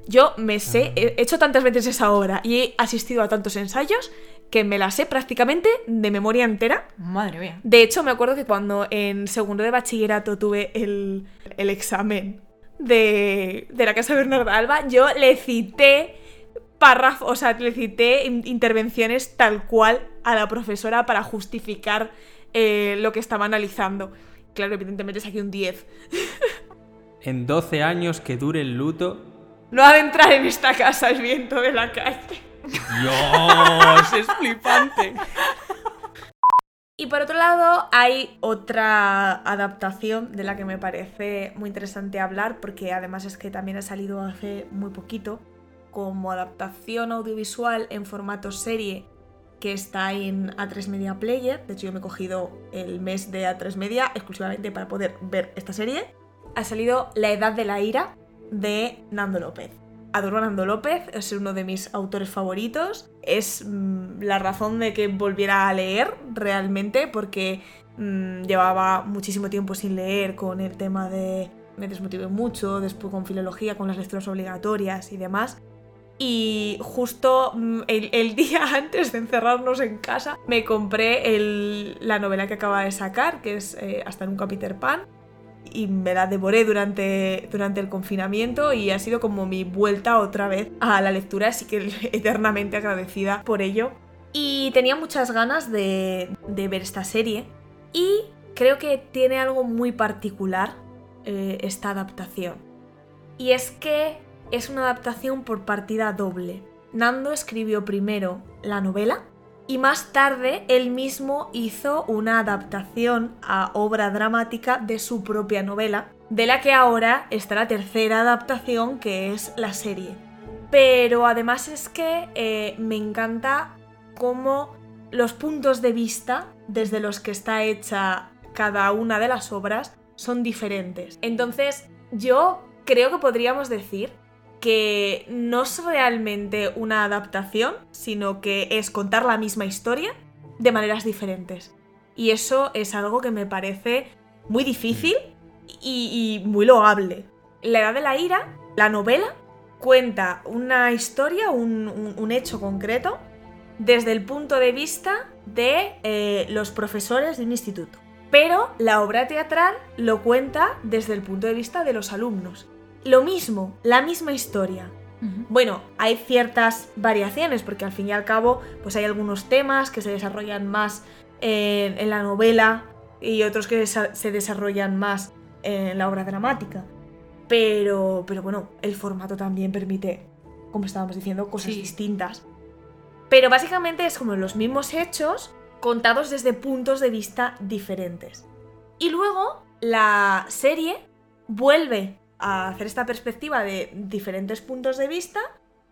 Yo me sé, he hecho tantas veces esa obra y he asistido a tantos ensayos que me la sé prácticamente de memoria entera. Madre mía. De hecho, me acuerdo que cuando en segundo de bachillerato tuve el, el examen de, de la Casa Bernarda Alba, yo le cité párrafos, o sea, le cité in- intervenciones tal cual a la profesora para justificar eh, lo que estaba analizando. Claro, evidentemente saqué un 10. En 12 años que dure el luto. No ha de entrar en esta casa el viento de la calle. ¡Dios! ¡Es flipante! Y por otro lado, hay otra adaptación de la que me parece muy interesante hablar, porque además es que también ha salido hace muy poquito, como adaptación audiovisual en formato serie que está en A3 Media Player. De hecho, yo me he cogido el mes de A3 Media exclusivamente para poder ver esta serie. Ha salido La Edad de la Ira de Nando López. Adoro a Nando López, es uno de mis autores favoritos. Es mm, la razón de que volviera a leer realmente, porque mm, llevaba muchísimo tiempo sin leer con el tema de me desmotivé mucho, después con filología, con las lecturas obligatorias y demás. Y justo mm, el, día antes de encerrarnos en casa, me compré la novela que acaba de sacar, que es eh, Hasta nunca Peter Pan. Y me la devoré durante, durante el confinamiento y ha sido como mi vuelta otra vez a la lectura, así que eternamente agradecida por ello. Y tenía muchas ganas de, ver esta serie y creo que tiene algo muy particular eh, esta adaptación. Y es que es una adaptación por partida doble. Nando escribió primero la novela y más tarde él mismo hizo una adaptación a obra dramática de su propia novela, de la que ahora está la tercera adaptación que es la serie. Pero además es que eh, me encanta cómo los puntos de vista desde los que está hecha cada una de las obras son diferentes. Entonces yo creo que podríamos decir que no es realmente una adaptación, sino que es contar la misma historia de maneras diferentes. Y eso es algo que me parece muy difícil y, muy loable. La Edad de la Ira, la novela, cuenta una historia, un hecho concreto, desde el punto de vista de eh, los profesores de un instituto. Pero la obra teatral lo cuenta desde el punto de vista de los alumnos. Lo mismo, la misma historia. Bueno, hay ciertas variaciones porque al fin y al cabo pues hay algunos temas que se desarrollan más en, en la novela y otros que se desarrollan más en la obra dramática. Pero, pero bueno, el formato también permite, como estábamos diciendo, cosas Sí. distintas. Pero básicamente es como los mismos hechos contados desde puntos de vista diferentes. Y luego la serie vuelve a hacer esta perspectiva de diferentes puntos de vista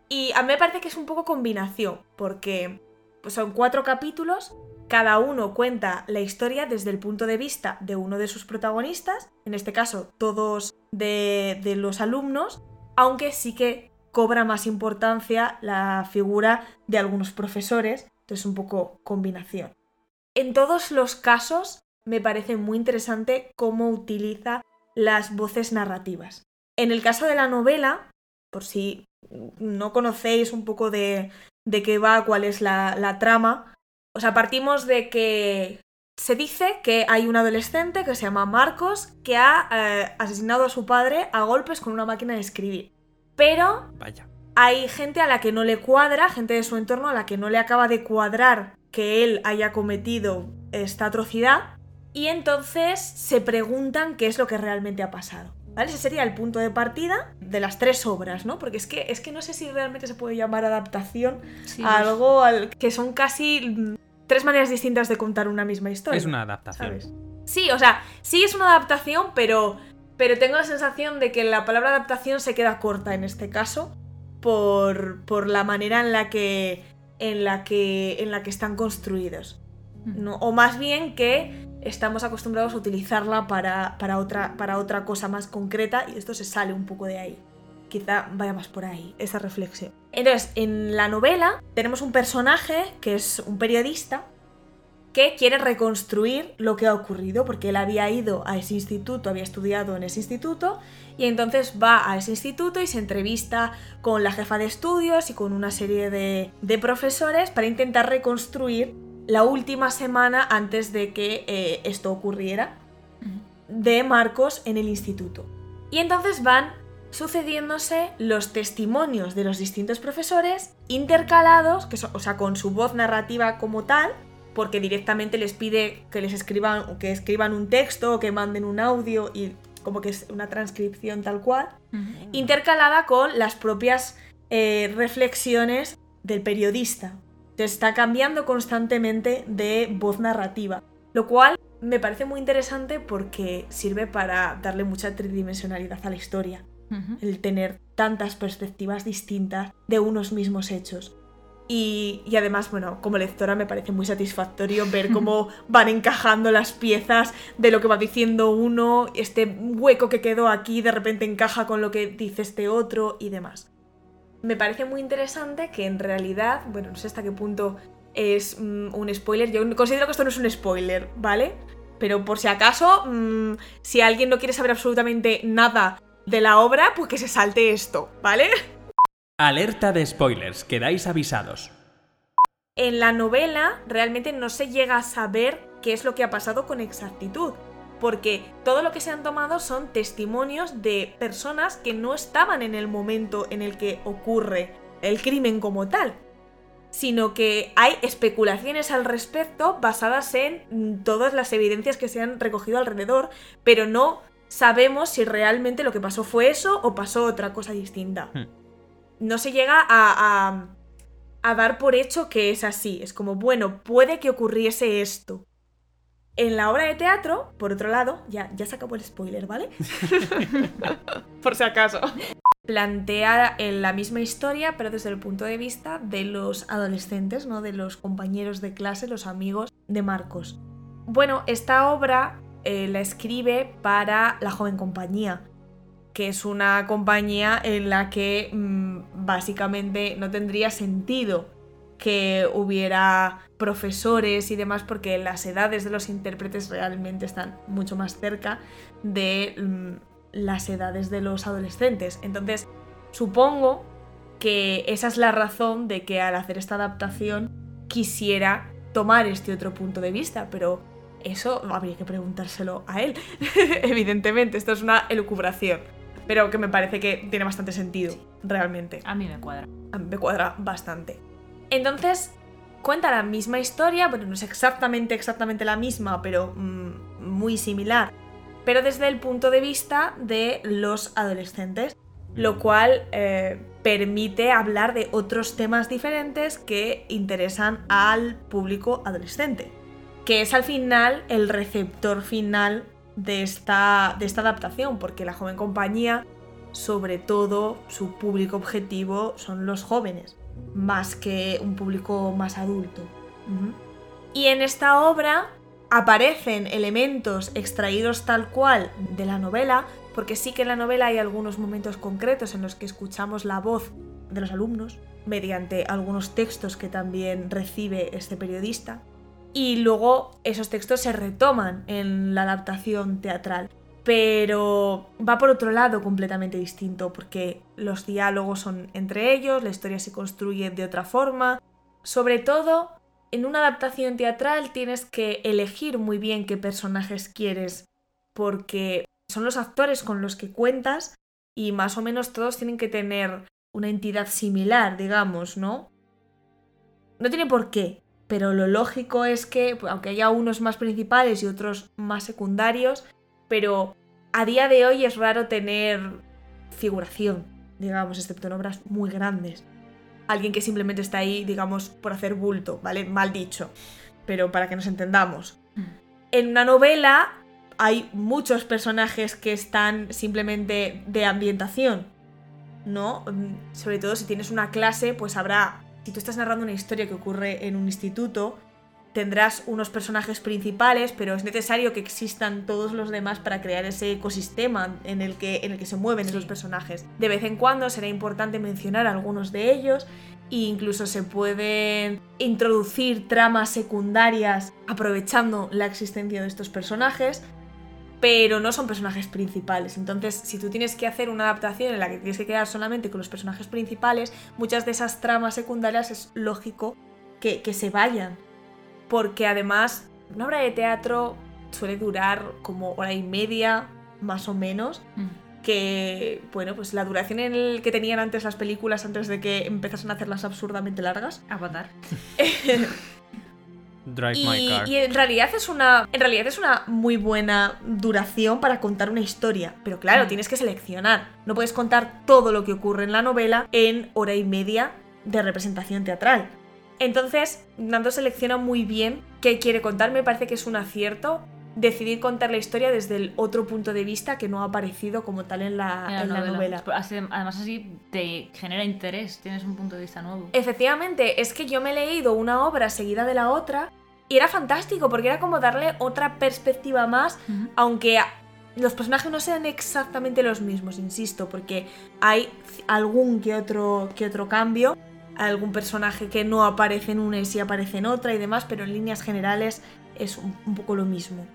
y a mí me parece que es un poco combinación, porque pues, son cuatro capítulos, cada uno cuenta la historia desde el punto de vista de uno de sus protagonistas, en este caso todos de, de los alumnos, aunque sí que cobra más importancia la figura de algunos profesores, entonces un poco combinación. En todos los casos me parece muy interesante cómo utiliza las voces narrativas. En el caso de la novela, por si no conocéis un poco de, de qué va, cuál es la, la trama, o sea, partimos de que se dice que hay un adolescente que se llama Marcos que ha eh, asesinado a su padre a golpes con una máquina de escribir. Pero Vaya. hay gente a la que no le cuadra, gente de su entorno a la que no le acaba de cuadrar que él haya cometido esta atrocidad y entonces se preguntan qué es lo que realmente ha pasado. ¿Vale? Ese sería el punto de partida de las tres obras, ¿no? Porque es que, es que no sé si realmente se puede llamar adaptación Sí, a algo al- que son casi mm, tres maneras distintas de contar una misma historia. Es una adaptación. ¿sabes? Sí, o sea, sí es una adaptación, pero, pero tengo la sensación de que la palabra adaptación se queda corta en este caso por, por la manera en la que, en la que, en la que están construidos. ¿no? O más bien que estamos acostumbrados a utilizarla para, para, otra, para otra cosa más concreta y esto se sale un poco de ahí. Quizá vaya más por ahí, esa reflexión. Entonces, en la novela tenemos un personaje que es un periodista que quiere reconstruir lo que ha ocurrido, porque él había ido a ese instituto, había estudiado en ese instituto, y entonces va a ese instituto y se entrevista con la jefa de estudios y con una serie de, de profesores para intentar reconstruir la última semana antes de que eh, esto ocurriera de Marcos en el instituto. Y entonces van sucediéndose los testimonios de los distintos profesores intercalados, que o sea, con su voz narrativa como tal, porque directamente les pide que les escriban, que escriban un texto o que manden un audio y como que es una transcripción tal cual, intercalada con las propias eh, reflexiones del periodista. Se está cambiando constantemente de voz narrativa, lo cual me parece muy interesante porque sirve para darle mucha tridimensionalidad a la historia, el tener tantas perspectivas distintas de unos mismos hechos. Y, además, bueno, como lectora me parece muy satisfactorio ver cómo van encajando las piezas de lo que va diciendo uno, este hueco que quedó aquí de repente encaja con lo que dice este otro y demás. Me parece muy interesante que en realidad, bueno, no sé hasta qué punto es mm, un spoiler, yo considero que esto no es un spoiler, ¿vale? Pero por si acaso, mm, si alguien no quiere saber absolutamente nada de la obra, pues que se salte esto, ¿vale? Alerta de spoilers, quedáis avisados. En la novela realmente no se llega a saber qué es lo que ha pasado con exactitud, porque todo lo que se han tomado son testimonios de personas que no estaban en el momento en el que ocurre el crimen como tal, sino que hay especulaciones al respecto basadas en todas las evidencias que se han recogido alrededor, pero no sabemos si realmente lo que pasó fue eso o pasó otra cosa distinta. Hmm no se llega a, a, dar por hecho que es así. Es como, bueno, puede que ocurriese esto. En la obra de teatro, por otro lado, ya, ya se acabó el spoiler, ¿vale? por si acaso. Plantea la misma historia, pero desde el punto de vista de los adolescentes, ¿no? De los compañeros de clase, los amigos de Marcos. Bueno, esta obra eh, la escribe para la joven compañía que es una compañía en la que mm, básicamente no tendría sentido que hubiera profesores y demás porque las edades de los intérpretes realmente están mucho más cerca de mm, las edades de los adolescentes. Entonces, supongo que esa es la razón de que al hacer esta adaptación quisiera tomar este otro punto de vista, pero eso habría que preguntárselo a él. Evidentemente, esto es una elucubración pero que me parece que tiene bastante sentido, realmente. A mí me cuadra. A mí me cuadra bastante. Entonces, cuenta la misma historia, bueno, no es exactamente, exactamente la misma, pero mm, muy similar, pero desde el punto de vista de los adolescentes, lo cual eh, permite hablar de otros temas diferentes que interesan al público adolescente, que es al final el receptor final de esta, de esta adaptación, porque la joven compañía, sobre todo, su público objetivo son los jóvenes, más que un público más adulto. Y en esta obra aparecen elementos extraídos tal cual de la novela, porque sí que en la novela hay algunos momentos concretos en los que escuchamos la voz de los alumnos mediante algunos textos que también recibe este periodista y luego esos textos se retoman en la adaptación teatral. Pero va por otro lado completamente distinto, porque los diálogos son entre ellos, la historia se construye de otra forma. Sobre todo, en una adaptación teatral tienes que elegir muy bien qué personajes quieres, porque son los actores con los que cuentas y más o menos todos tienen que tener una entidad similar, digamos, ¿no? No tiene por qué, pero lo lógico es que, aunque haya unos más principales y otros más secundarios, pero a día de hoy es raro tener figuración, digamos, excepto en obras muy grandes. Alguien que simplemente está ahí, digamos, por hacer bulto, ¿vale? Mal dicho, pero para que nos entendamos. Mm. En una novela hay muchos personajes que están simplemente de ambientación, ¿no? Sobre todo si tienes una clase, pues habrá si tú estás narrando una historia que ocurre en un instituto, tendrás unos personajes principales, pero es necesario que existan todos los demás para crear ese ecosistema en el que, en el que se mueven esos personajes. De vez en cuando será importante mencionar algunos de ellos e incluso se pueden introducir tramas secundarias aprovechando la existencia de estos personajes, pero no son personajes principales. Entonces, si tú tienes que hacer una adaptación en la que tienes que quedar solamente con los personajes principales, muchas de esas tramas secundarias es lógico que, que se vayan. Porque además, una obra de teatro suele durar como hora y media, más o menos que, bueno, pues la duración en el que tenían antes las películas, antes de que empezasen a hacerlas absurdamente largas. Avatar. Drive my Y, car. y en realidad es una. En realidad es una muy buena duración para contar una historia. Pero claro, Mm. tienes que seleccionar. No puedes contar todo lo que ocurre en la novela en hora y media de representación teatral. Entonces, Nando selecciona muy bien qué quiere contar. Me parece que es un acierto decidir contar la historia desde el otro punto de vista que no ha aparecido como tal en la, en la en la novela. Pues Además así te genera interés, tienes un punto de vista nuevo. Efectivamente, es que yo me he leído una obra seguida de la otra y era fantástico porque era como darle otra perspectiva más, aunque los personajes no sean exactamente los mismos, insisto, porque hay algún que otro, que otro cambio, algún personaje que no aparece en una y sí aparece en otra y demás, pero en líneas generales es un, un poco lo mismo.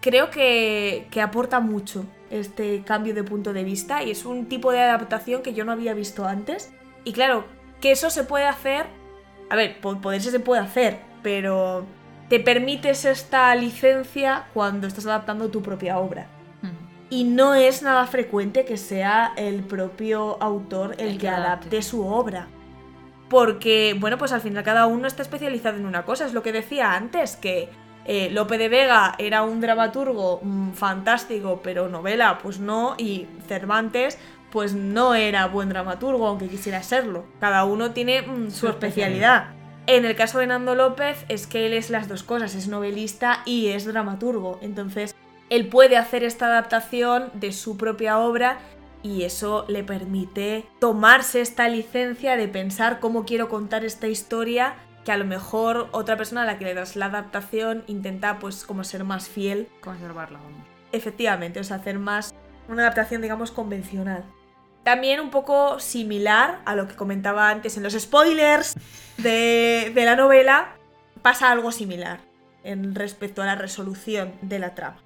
Creo que, que aporta mucho este cambio de punto de vista y es un tipo de adaptación que yo no había visto antes. Y claro, que eso se puede hacer. A ver, po- poderse se puede hacer, pero te permites esta licencia cuando estás adaptando tu propia obra. Y no es nada frecuente que sea el propio autor el, El que que adapte. adapte su obra. Porque, bueno, pues al final cada uno está especializado en una cosa. Es lo que decía antes, que eh, Lope de Vega era un dramaturgo mm, fantástico, pero novela, pues no. Y Cervantes, pues no era buen dramaturgo, aunque quisiera serlo. Cada uno tiene mm, su Su especialidad. En el caso de Nando López es que él es las dos cosas, es novelista y es dramaturgo. Entonces, él puede hacer esta adaptación de su propia obra y eso le permite tomarse esta licencia de pensar cómo quiero contar esta historia que a lo mejor otra persona a la que le das la adaptación intenta pues como ser más fiel Conservarla, vamos. efectivamente, o sea, hacer más una adaptación digamos convencional. También un poco similar a lo que comentaba antes en los spoilers de, de la novela, pasa algo similar en respecto a la resolución de la trama.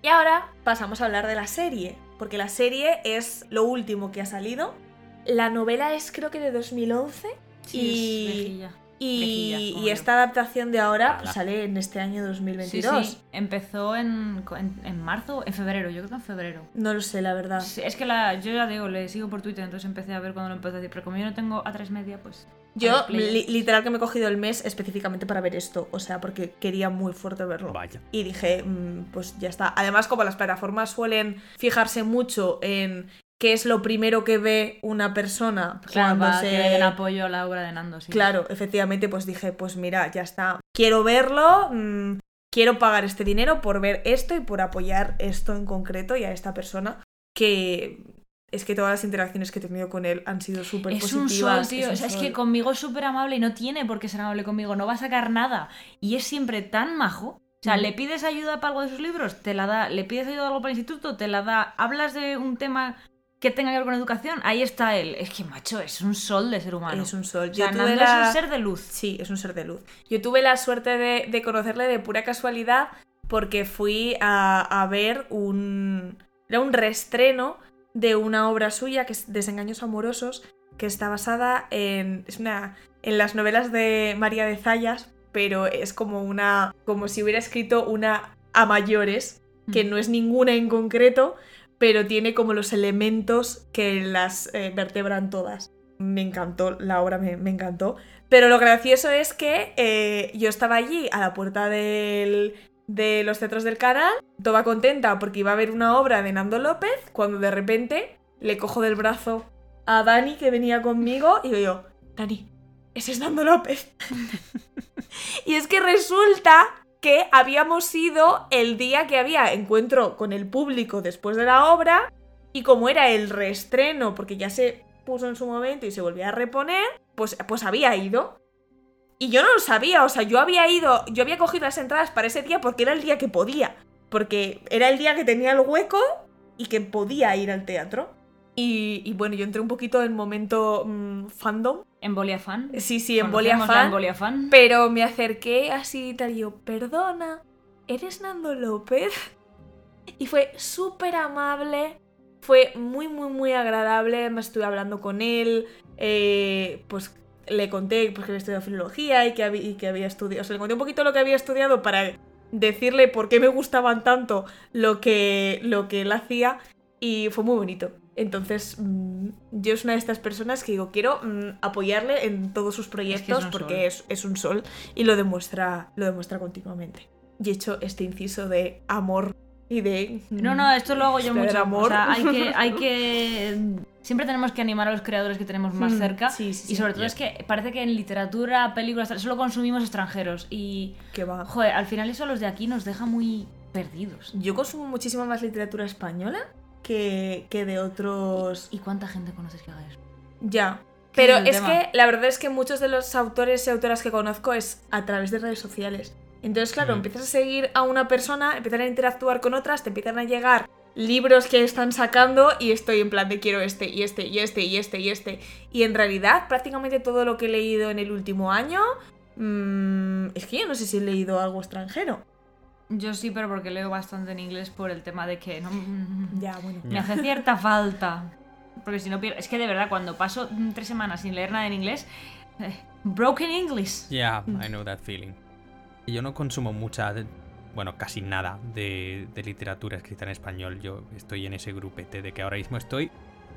Y ahora pasamos a hablar de la serie, porque la serie es lo último que ha salido. La novela es creo que de 2011 Sí, y. y, esta adaptación de ahora pues, sale en este año Sí, 2022. sí. Empezó en, en, en marzo, en febrero, yo creo que en febrero. No lo sé, la verdad. Sí, es que la, yo ya digo, le sigo por Twitter, entonces empecé a ver cuando lo empecé a decir, pero como yo no tengo A3 media, pues... Yo, a li- literal, que me he cogido el mes específicamente para ver esto. O sea, porque quería muy fuerte verlo. Vaya. Y dije, mm, pues ya está. Además, como las plataformas suelen fijarse mucho en qué es lo primero que ve una persona Claro, cuando se... que le den apoyo a la obra de Nando, sí. Claro, efectivamente, pues dije, pues mira, ya está. Quiero verlo, mm, quiero pagar este dinero por ver esto y por apoyar esto en concreto y a esta persona que es que todas las interacciones que he tenido con él han sido súper Es un positivas. sol, tío. un o sea, es que conmigo es súper amable y no tiene por qué ser amable conmigo. No va a sacar nada. Y es siempre tan majo. O sea, le pides ayuda para algo de sus libros, te la da. Le pides ayuda a algo para el instituto, te la da. Hablas de un tema que tenga que ver con educación, ahí está él. Es que, macho, es un sol de ser humano. Es un sol. O sea, Yo tuve Nando la- es un ser de luz. Sí, es un ser de luz. Yo tuve la suerte de, de conocerle de pura casualidad porque fui a, a ver un... Era un reestreno de una obra suya que es Desengaños Amorosos, que está basada en... Es una... En las novelas de María de Zayas, pero es como una... Como si hubiera escrito una a mayores, que no es ninguna en concreto, pero tiene como los elementos que las eh, vertebran todas. Me encantó, la obra me, me encantó. Pero lo gracioso es que eh, yo estaba allí a la puerta del- de los teatros del canal, toda contenta porque iba a ver una obra de Nando López, cuando de repente le cojo del brazo a Dani que venía conmigo y digo yo, Dani, ese es Nando López. y es que resulta que habíamos ido el día que había encuentro con el público después de la obra y como era el reestreno, porque ya se puso en su momento y se volvía a reponer, pues, pues había ido. Y yo no lo sabía, o sea, yo había ido, yo había cogido las entradas para ese día porque era el día que podía. Porque era el día que tenía el hueco y que podía ir al teatro. Y, bueno, yo entré un poquito en momento mm, fandom Embolia fan. Sí, sí, embolia fan. Embolia fan. Pero me acerqué así y tal, y yo, perdona, ¿eres Nando López? Y fue súper amable, fue muy, muy, muy agradable. Me estuve hablando con él, eh, pues le conté pues, que había estudiado filología y que, había, y que había estudiado. O sea, le conté un poquito lo que había estudiado para decirle por qué me gustaban tanto lo que, lo que él hacía, y fue muy bonito. Entonces, mm, yo es una de estas personas que digo, quiero mm, apoyarle en todos sus proyectos un porque sol. es, es un sol y lo demuestra, lo demuestra continuamente. Y he hecho este inciso de amor y de... No, no, esto lo hago yo mucho. amor. O sea, hay que, hay que. Siempre tenemos que animar a los creadores que tenemos más Mm, cerca. sí, sí, y sí. sobre todo Ya. es que parece que en literatura, películas, solo consumimos extranjeros. Y. Que va. Joder, al final eso a los de aquí nos deja muy perdidos. Yo consumo muchísima más literatura española que, que de otros... ¿Y cuánta gente conoces que haga eso? Ya. ¿Qué Pero es que la verdad es que muchos de los autores y autoras que conozco es a través de redes sociales. Entonces, claro, Mm. empiezas a seguir a una persona, empiezan a interactuar con otras, te empiezan a llegar libros que están sacando y estoy en plan de quiero este y este y este y este y este. Y en realidad, prácticamente todo lo que he leído en el último año, mm, es que yo no sé si he leído algo extranjero. Yo sí, pero porque leo bastante en inglés por el tema de que no. mm, Ya, bueno. Me hace cierta falta. Porque si no pierdo. Es que de verdad, cuando paso mm, tres semanas sin leer nada en inglés. eh, broken English. Yeah, I know that feeling. Y Yo no consumo mucha, de- bueno, casi nada de, de literatura escrita en español. Yo estoy en ese grupete de que ahora mismo estoy.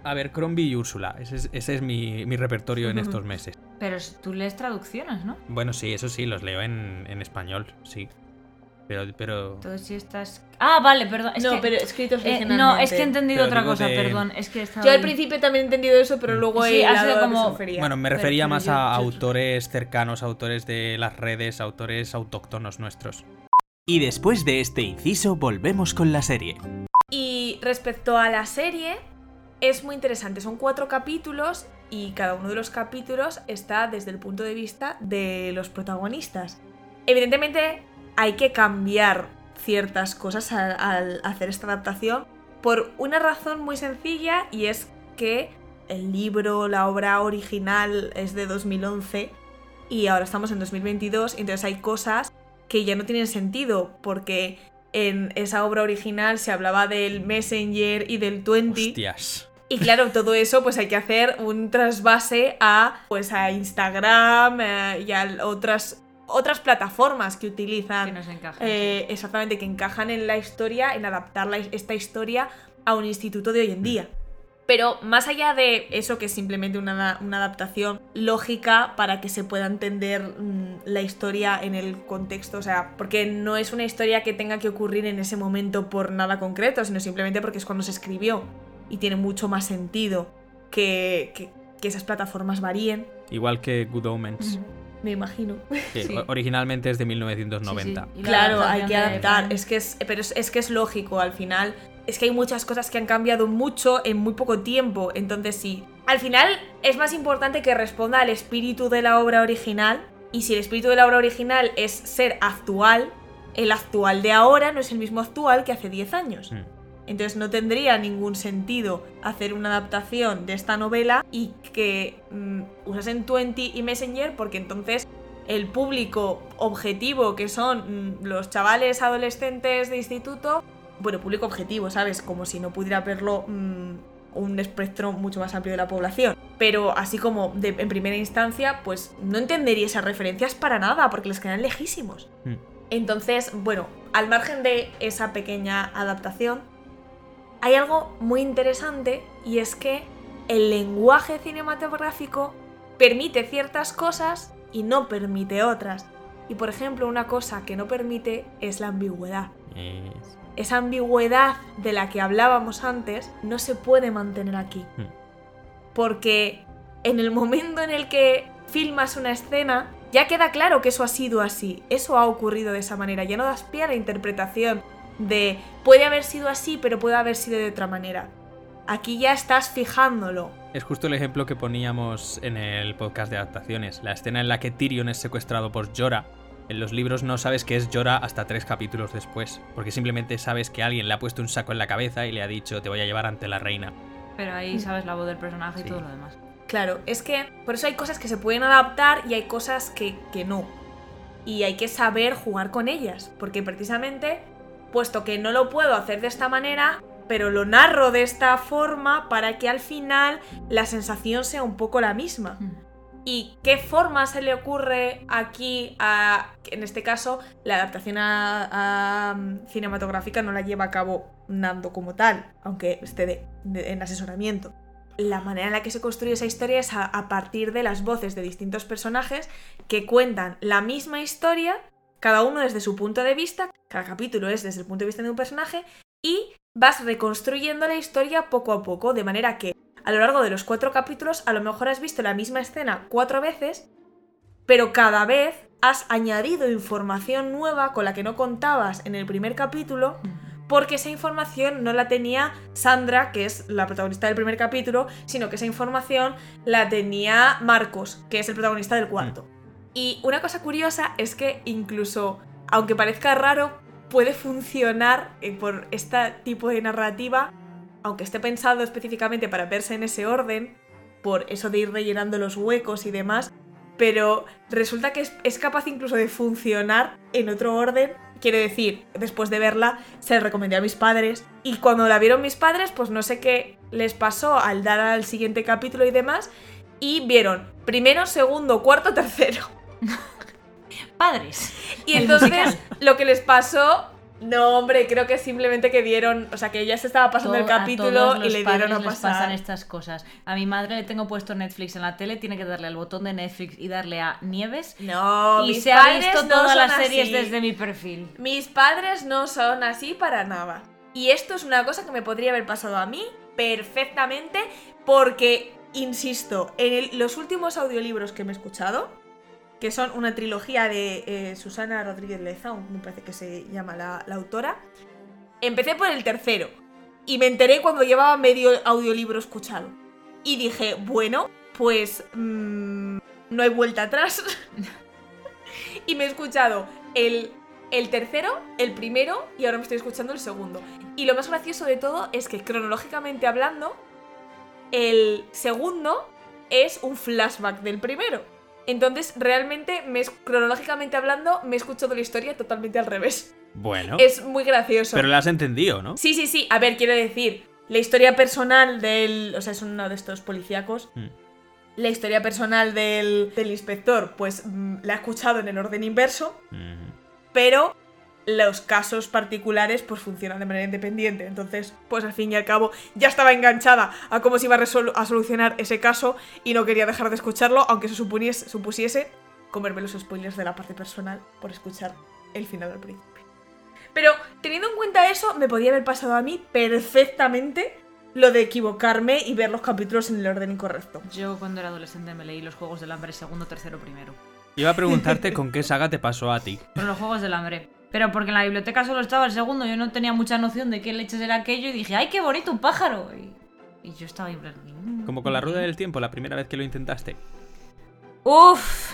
A ver, Crombie y Úrsula. Ese es, ese es mi, mi repertorio en estos meses. Pero tú lees traducciones, ¿no? Bueno, sí, eso sí, los leo en, en español, sí. Pero, pero... Entonces si estás. Ah, vale, perdón. Es no, que, pero escritos eh, no, es que he entendido Pero otra cosa, de- perdón. Es que estaba Yo al principio también he entendido eso, pero luego Sí, he ha sido como-. Bueno, me refería pero más yo- a yo- autores cercanos, autores de las redes, autores autóctonos nuestros. Y después de este inciso volvemos con la serie. Y respecto a la serie, es muy interesante. Son cuatro capítulos y cada uno de los capítulos está desde el punto de vista de los protagonistas. Evidentemente hay que cambiar ciertas cosas al, al hacer esta adaptación por una razón muy sencilla y es que el libro, la obra original es de 2011 y ahora estamos en 2022, entonces hay cosas que ya no tienen sentido porque en esa obra original se hablaba del Messenger y del 20 Hostias. y claro, todo eso pues hay que hacer un trasvase a pues a Instagram eh, y a otras otras plataformas que Que utilizan nos encaja. eh, exactamente que encajan en la historia, en adaptar la- esta historia a un instituto de hoy en día. Pero más allá de eso, que es simplemente una, una adaptación lógica para que se pueda entender mm, la historia en el contexto, o sea, porque no es una historia que tenga que ocurrir en ese momento por nada concreto, sino simplemente porque es cuando se escribió y tiene mucho más sentido que, que- que esas plataformas varíen, Igual que Good Omens, me imagino. Sí. originalmente es de 1990. Sí, sí. Y la Claro, hay que adaptar. Es que es, pero es, es que es lógico, al final. Es que hay muchas cosas que han cambiado mucho en muy poco tiempo. Entonces sí. Al final es más importante que responda al espíritu de la obra original. Y si el espíritu de la obra original es ser actual, el actual de ahora no es el mismo actual que hace 10 años. Mm. Entonces no tendría ningún sentido hacer una adaptación de esta novela y que mm, usasen 20 y Messenger porque entonces el público objetivo que son mm, los chavales adolescentes de instituto, bueno, público objetivo, ¿sabes? Como si no pudiera verlo mm, un espectro mucho más amplio de la población. Pero así como de- en primera instancia, pues no entendería esas referencias para nada porque les quedan lejísimos. Mm. Entonces, bueno, al margen de esa pequeña adaptación, hay algo muy interesante y es que el lenguaje cinematográfico permite ciertas cosas y no permite otras. Y por ejemplo, una cosa que no permite es la ambigüedad. Es- Esa ambigüedad de la que hablábamos antes no se puede mantener aquí. Hmm. Porque en el momento en el que filmas una escena, ya queda claro que eso ha sido así, eso ha ocurrido de esa manera, ya no das pie a la interpretación de puede haber sido así, pero puede haber sido de otra manera. Aquí ya estás fijándolo. Es justo el ejemplo que poníamos en el podcast de adaptaciones, la escena en la que Tyrion es secuestrado por Jorah. En los libros no sabes que es Jorah hasta tres capítulos después, porque simplemente sabes que alguien le ha puesto un saco en la cabeza y le ha dicho te voy a llevar ante la reina. Pero ahí sabes la voz del personaje Sí. y todo lo demás. Claro, es que por eso hay cosas que se pueden adaptar y hay cosas que, que no. Y hay que saber jugar con ellas, porque precisamente, puesto que no lo puedo hacer de esta manera, pero lo narro de esta forma para que al final la sensación sea un poco la misma. Mm. ¿Y qué forma se le ocurre aquí a, en este caso, la adaptación a, a, mm, cinematográfica no la lleva a cabo Nando como tal, aunque esté de- de- en asesoramiento? La manera en la que se construye esa historia es a, a partir de las voces de distintos personajes que cuentan la misma historia, cada uno desde su punto de vista, cada capítulo es desde el punto de vista de un personaje, y vas reconstruyendo la historia poco a poco, de manera que a lo largo de los cuatro capítulos a lo mejor has visto la misma escena cuatro veces, pero cada vez has añadido información nueva con la que no contabas en el primer capítulo, porque esa información no la tenía Sandra, que es la protagonista del primer capítulo, sino que esa información la tenía Marcos, que es el protagonista del cuarto. Y una cosa curiosa es que incluso, aunque parezca raro, puede funcionar eh, por este tipo de narrativa, aunque esté pensado específicamente para verse en ese orden, por eso de ir rellenando los huecos y demás, pero resulta que es, capaz incluso de funcionar en otro orden. Quiero decir, después de verla, se la recomendé a mis padres y cuando la vieron mis padres, pues no sé qué les pasó al dar al siguiente capítulo y demás, y vieron primero, segundo, cuarto, tercero. Padres. Y entonces musical. lo que les pasó, no hombre, creo que simplemente que dieron, o sea, que ya se estaba pasando el capítulo y le dieron a les pasar. pasan estas cosas. A mi madre le tengo puesto Netflix en la tele, tiene que darle al botón de Netflix y darle a Nieves. No, y mis se ha visto no todas las series así. desde mi perfil. Mis padres no son así para nada. Y esto es una cosa que me podría haber pasado a mí perfectamente porque, insisto, en el- los últimos audiolibros que me he escuchado, que son una trilogía de eh, Susana Rodríguez Leza, me parece que se llama la, la autora, empecé por el tercero y me enteré cuando llevaba medio audiolibro escuchado. Y dije, bueno, pues mm, no hay vuelta atrás. y me he escuchado el, el tercero, el primero y ahora me estoy escuchando el segundo. Y lo más gracioso de todo es que cronológicamente hablando, el segundo es un flashback del primero. Entonces, realmente, me, cronológicamente hablando, me he escuchado la historia totalmente al revés. Bueno, Es muy gracioso. pero la has entendido, ¿no? Sí, sí, sí. A ver, quiero decir, la historia personal del. O sea, es uno de estos policíacos. Mm. La historia personal del, del inspector, pues mm, la he escuchado en el orden inverso, pero los casos particulares pues funcionan de manera independiente. Entonces, pues al fin y al cabo ya estaba enganchada a cómo se iba a, solucionar ese caso y no quería dejar de escucharlo, aunque se suponiese- supusiese comerme los spoilers de la parte personal por escuchar el final al principio. Pero teniendo en cuenta eso, me podía haber pasado a mí perfectamente lo de equivocarme y ver los capítulos en el orden incorrecto. Yo cuando era adolescente me leí los Juegos del Hambre segundo, tercero, primero. Iba a preguntarte con qué saga te pasó a ti. Con los Juegos del Hambre. Pero porque en la biblioteca solo estaba el segundo, yo no tenía mucha noción de qué leches era aquello y dije, ¡ay, qué bonito un pájaro! Y, y yo estaba ahí "Mm". Como con la rueda del tiempo, la primera vez que lo intentaste. ¡Uf!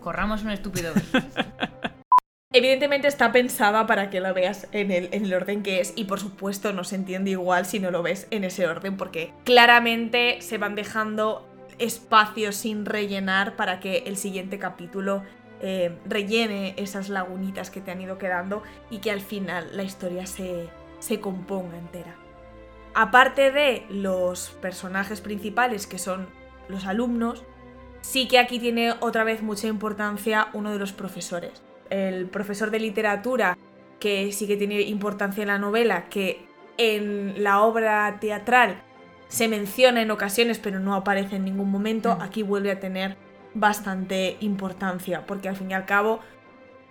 Corramos un estúpido. Evidentemente está pensada para que la veas en el, en el orden que es y por supuesto no se entiende igual si no lo ves en ese orden porque claramente se van dejando espacios sin rellenar para que el siguiente capítulo eh, rellene esas lagunitas que te han ido quedando y que al final la historia se, se componga entera. Aparte de los personajes principales que son los alumnos, sí que aquí tiene otra vez mucha importancia uno de los profesores el profesor de literatura, que sí que tiene importancia en la novela, que en la obra teatral se menciona en ocasiones pero no aparece en ningún momento, Mm. aquí vuelve a tener bastante importancia, porque al fin y al cabo,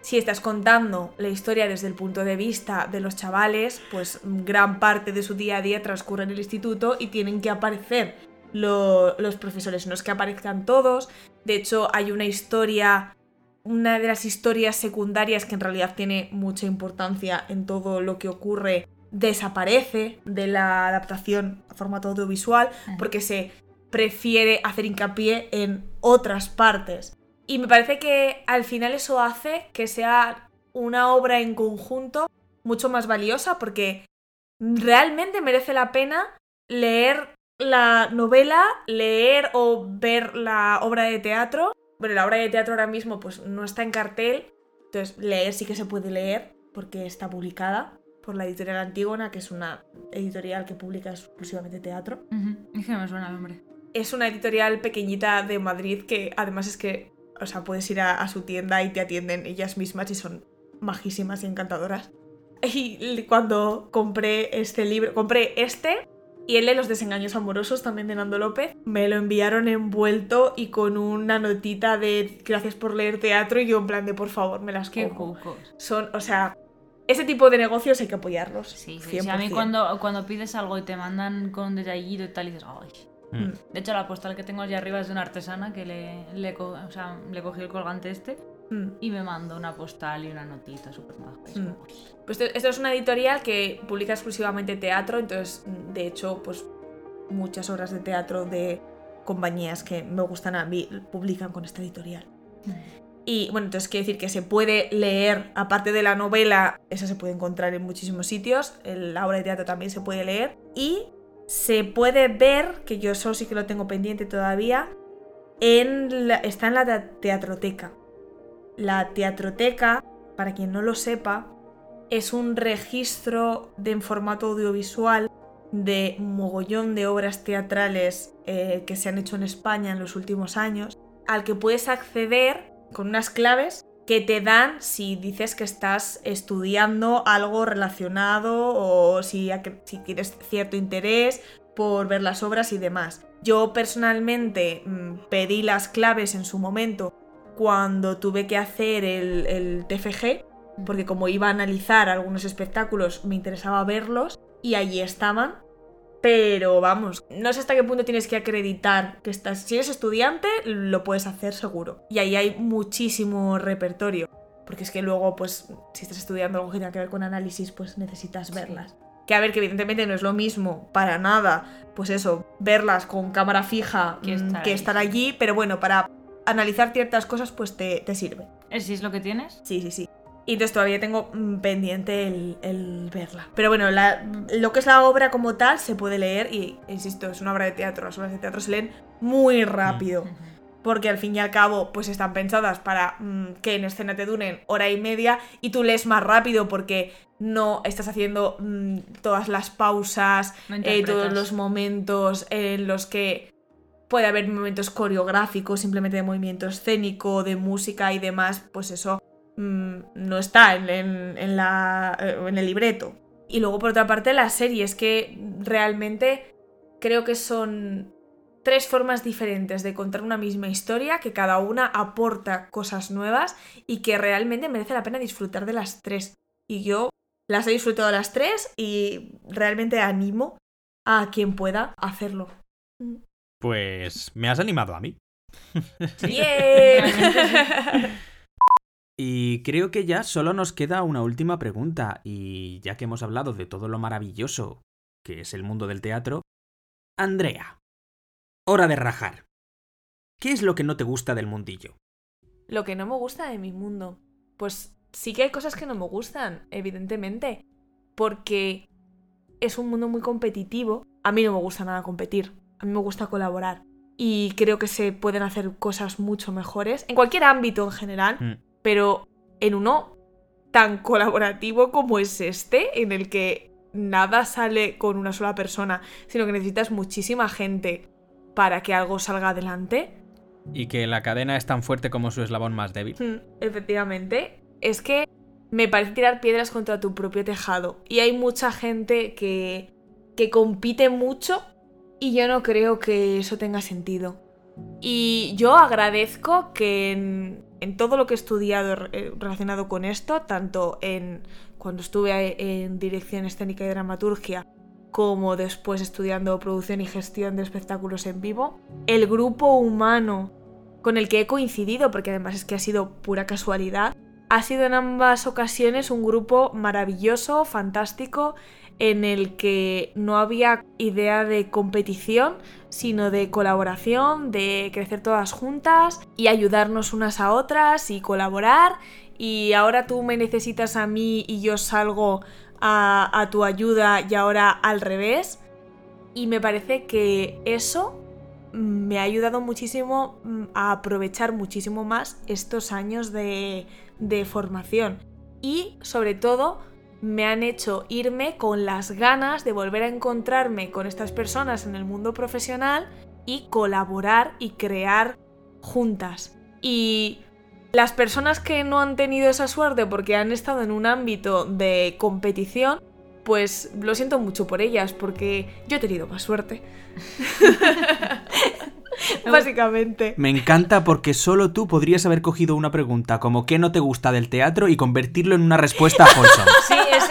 si estás contando la historia desde el punto de vista de los chavales, pues gran parte de su día a día transcurre en el instituto y tienen que aparecer lo- los profesores, no es que aparezcan todos, de hecho hay una historia una de las historias secundarias que en realidad tiene mucha importancia en todo lo que ocurre desaparece de la adaptación a formato audiovisual porque se prefiere hacer hincapié en otras partes. Y me parece que al final eso hace que sea una obra en conjunto mucho más valiosa porque realmente merece la pena leer la novela, leer o ver la obra de teatro. Bueno, la obra de teatro ahora mismo pues no está en cartel, entonces leer sí que se puede leer porque está publicada por la editorial Antígona, que es una editorial que publica exclusivamente teatro. Es que no nombre. Es una editorial pequeñita de Madrid que además es que, o sea, puedes ir a, a su tienda y te atienden ellas mismas y son majísimas y encantadoras. Y cuando compré este libro, compré este y el de los desengaños amorosos también de Nando López, me lo enviaron envuelto y con una notita de gracias por leer teatro y yo en plan de por favor me las Qué cucos. Son, o sea, ese tipo de negocios hay que apoyarlos. Sí, sí, sí, A mí 100%. cuando, cuando pides algo y te mandan con detallito y tal, y dices, ay. Mm. De hecho, la postal que tengo allá arriba es de una artesana que le, le, co- o sea, le cogí el colgante este Mm. y me mandó una postal y una notita súper maja. Mm. Pues esto, esto es una editorial que publica exclusivamente teatro, entonces, de hecho, pues muchas obras de teatro de compañías que me gustan a mí publican con esta editorial. Y bueno, entonces quiere decir que se puede leer, aparte de la novela, esa se puede encontrar en muchísimos sitios, el- la obra de teatro también se puede leer, y se puede ver, que yo eso sí que lo tengo pendiente todavía, está en la te- teatroteca. La teatroteca, para quien no lo sepa, es un registro en formato audiovisual de mogollón de obras teatrales eh, que se han hecho en España en los últimos años, al que puedes acceder con unas claves que te dan si dices que estás estudiando algo relacionado o si, si tienes cierto interés por ver las obras y demás. Yo personalmente mm, pedí las claves en su momento cuando tuve que hacer el, el TFG, porque como iba a analizar algunos espectáculos me interesaba verlos y allí estaban. Pero vamos, no sé hasta qué punto tienes que acreditar que estás. Si eres estudiante, lo puedes hacer seguro. Y ahí hay muchísimo repertorio. Porque es que luego, pues, si estás estudiando algo que tenga que ver con análisis, pues necesitas verlas. Que a ver, que evidentemente no es lo mismo para nada, pues eso, verlas con cámara fija Que mm, estar que ahí, estar sí. allí, pero bueno, para analizar ciertas cosas, pues te, te sirve. ¿Es si es lo que tienes? Sí, sí, sí. Y entonces todavía tengo mm, pendiente el, el verla. Pero bueno, la- lo que es la obra como tal se puede leer y, insisto, es una obra de teatro. Las obras de teatro se leen muy rápido. Porque al fin y al cabo, pues están pensadas para mm, que en escena te duren hora y media y tú lees más rápido porque no estás haciendo mm, todas las pausas, No eh, todos los momentos en los que puede haber momentos coreográficos, simplemente de movimiento escénico, de música y demás, pues eso mm, no está en, en- en la, eh, en el libreto. Y luego, por otra parte, las series, que realmente creo que son tres formas diferentes de contar una misma historia, que cada una aporta cosas nuevas y que realmente merece la pena disfrutar de las tres. Y yo las he disfrutado las tres y realmente animo a quien pueda hacerlo. Pues me has animado a mí. ¡Bien! Y creo que ya solo nos queda una última pregunta, y ya que hemos hablado de todo lo maravilloso que es el mundo del teatro, Andrea, hora de rajar. ¿Qué es lo que no te gusta del mundillo? Lo que no me gusta de mi mundo. Pues sí que hay cosas que no me gustan, evidentemente. Porque es un mundo muy competitivo. A mí no me gusta nada competir. A mí me gusta colaborar. Y creo que se pueden hacer cosas mucho mejores. En cualquier ámbito en general. Mm. Pero en uno tan colaborativo como es este, en el que nada sale con una sola persona, sino que necesitas muchísima gente para que algo salga adelante. Y que la cadena es tan fuerte como su eslabón más débil. Mm, Efectivamente. Es que me parece tirar piedras contra tu propio tejado. Y hay mucha gente que, que compite mucho y yo no creo que eso tenga sentido. Y yo agradezco que en, en todo lo que he estudiado eh, relacionado con esto, tanto en cuando estuve en dirección escénica y dramaturgia, como después estudiando producción y gestión de espectáculos en vivo, el grupo humano con el que he coincidido, porque además es que ha sido pura casualidad, ha sido en ambas ocasiones un grupo maravilloso, fantástico, en el que no había idea de competición, sino de colaboración, de crecer todas juntas y ayudarnos unas a otras y colaborar. Y ahora tú me necesitas a mí y yo salgo a, tu ayuda y ahora al revés. Y me parece que eso me ha ayudado muchísimo mm, a aprovechar muchísimo más estos años de, de formación. Y sobre todo me han hecho irme con las ganas de volver a encontrarme con estas personas en el mundo profesional y colaborar y crear juntas. Y las personas que no han tenido esa suerte porque han estado en un ámbito de competición, pues lo siento mucho por ellas, porque yo he tenido más suerte. Básicamente. Me encanta porque solo tú podrías haber cogido una pregunta como ¿qué no te gusta del teatro? y convertirlo en una respuesta a Wholesome. Sí, es,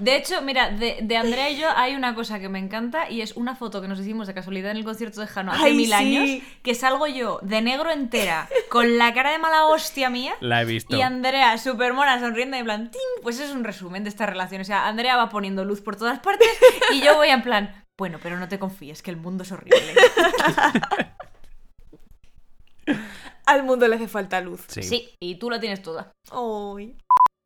de hecho, mira, de, Andrea y yo hay una cosa que me encanta y es una foto que nos hicimos de casualidad en el concierto de Jano hace mil años, que salgo yo de negro entera, con la cara de mala hostia mía. La he visto. Y Andrea súper mona, sonriendo y en plan, pues es un resumen de esta relación. O sea, Andrea va poniendo luz por todas partes y yo voy en plan, bueno, pero no te confíes, que el mundo es horrible. Al mundo le hace falta luz. Sí, y tú la tienes toda.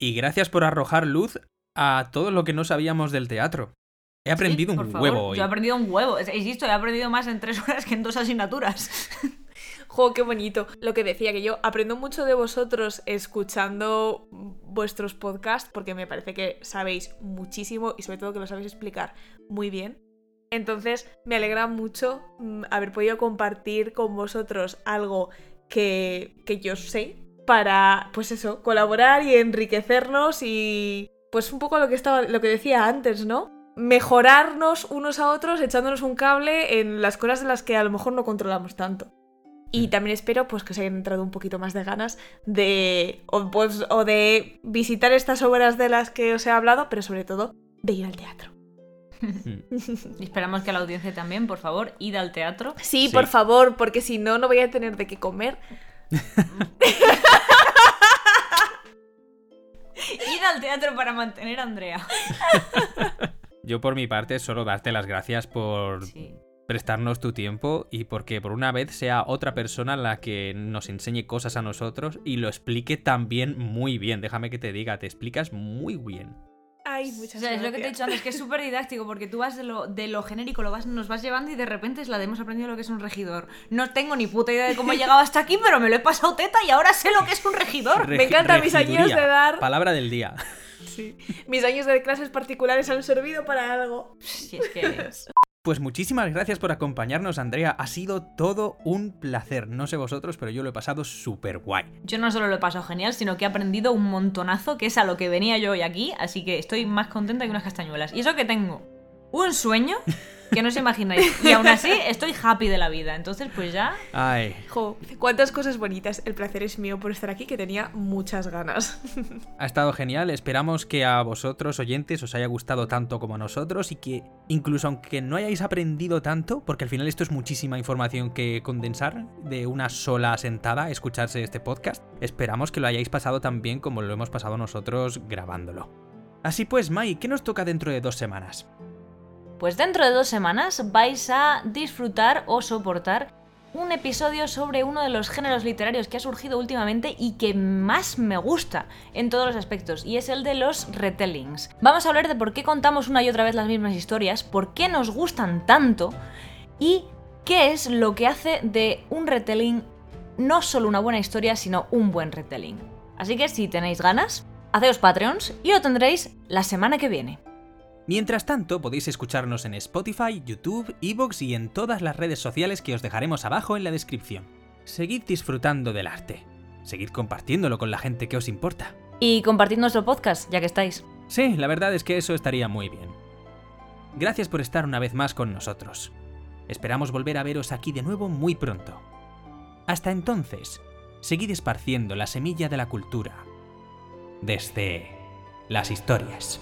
Y gracias por arrojar luz a todo lo que no sabíamos del teatro. He aprendido un huevo hoy. Yo he aprendido un huevo. Insisto, he aprendido más en tres horas que en dos asignaturas. jo, qué bonito. Lo que decía, que yo aprendo mucho de vosotros escuchando vuestros podcasts, porque me parece que sabéis muchísimo y sobre todo que lo sabéis explicar muy bien. Entonces, me alegra mucho mm, haber podido compartir con vosotros algo que, que yo sé para, pues eso, colaborar y enriquecernos y pues un poco lo que estaba, lo que decía antes, ¿no? Mejorarnos unos a otros echándonos un cable en las cosas de las que a lo mejor no controlamos tanto. Y también espero pues que os hayan entrado un poquito más de ganas de o, pues, o de visitar estas obras de las que os he hablado, pero sobre todo de ir al teatro. y esperamos que a la audiencia también, por favor, id al teatro. Sí, sí, por favor, porque si no, no voy a tener de qué comer. Ir al teatro para mantener a Andrea. Yo por mi parte solo darte las gracias por prestarnos tu tiempo y porque por una vez sea otra persona la que nos enseñe cosas a nosotros y lo explique también muy bien. Déjame que te diga, te explicas muy bien. Ay, muchas o sea, es lo que te he dicho antes, que es súper didáctico, porque tú vas de lo, de lo genérico, lo vas, nos vas llevando y de repente es la de hemos aprendido lo que es un regidor. No tengo ni puta idea de cómo he llegado hasta aquí, pero me lo he pasado teta y ahora sé lo que es un regidor. me encanta mis años de dar. Palabra del día. Sí. Mis años de clases particulares han servido para algo. Si es que. Pues muchísimas gracias por acompañarnos, Andrea. Ha sido todo un placer. No sé vosotros, pero yo lo he pasado súper guay. Yo no solo lo he pasado genial, sino que he aprendido un montonazo, que es a lo que venía yo hoy aquí, así que estoy más contenta que unas castañuelas. Y eso que tengo un sueño que no os imagináis. Y aún así estoy happy de la vida. Entonces, pues ya. Ay. Jo, cuántas cosas bonitas. El placer es mío por estar aquí, que tenía muchas ganas. Ha estado genial. Esperamos que a vosotros, oyentes, os haya gustado tanto como a nosotros y que incluso aunque no hayáis aprendido tanto, porque al final esto es muchísima información que condensar de una sola sentada, escucharse este podcast, esperamos que lo hayáis pasado tan bien como lo hemos pasado nosotros grabándolo. Así pues, Mai, ¿qué nos toca dentro de dos semanas? Pues dentro de dos semanas vais a disfrutar o soportar un episodio sobre uno de los géneros literarios que ha surgido últimamente y que más me gusta en todos los aspectos, y es el de los retellings. Vamos a hablar de por qué contamos una y otra vez las mismas historias, por qué nos gustan tanto y qué es lo que hace de un retelling no solo una buena historia, sino un buen retelling. Así que si tenéis ganas, haceos Patreons y lo tendréis la semana que viene. Mientras tanto, podéis escucharnos en Spotify, YouTube, Evox y en todas las redes sociales que os dejaremos abajo en la descripción. Seguid disfrutando del arte. Seguid compartiéndolo con la gente que os importa. Y compartid nuestro podcast, ya que estáis. Sí, la verdad es que eso estaría muy bien. Gracias por estar una vez más con nosotros. Esperamos volver a veros aquí de nuevo muy pronto. Hasta entonces, seguid esparciendo la semilla de la cultura desde las historias.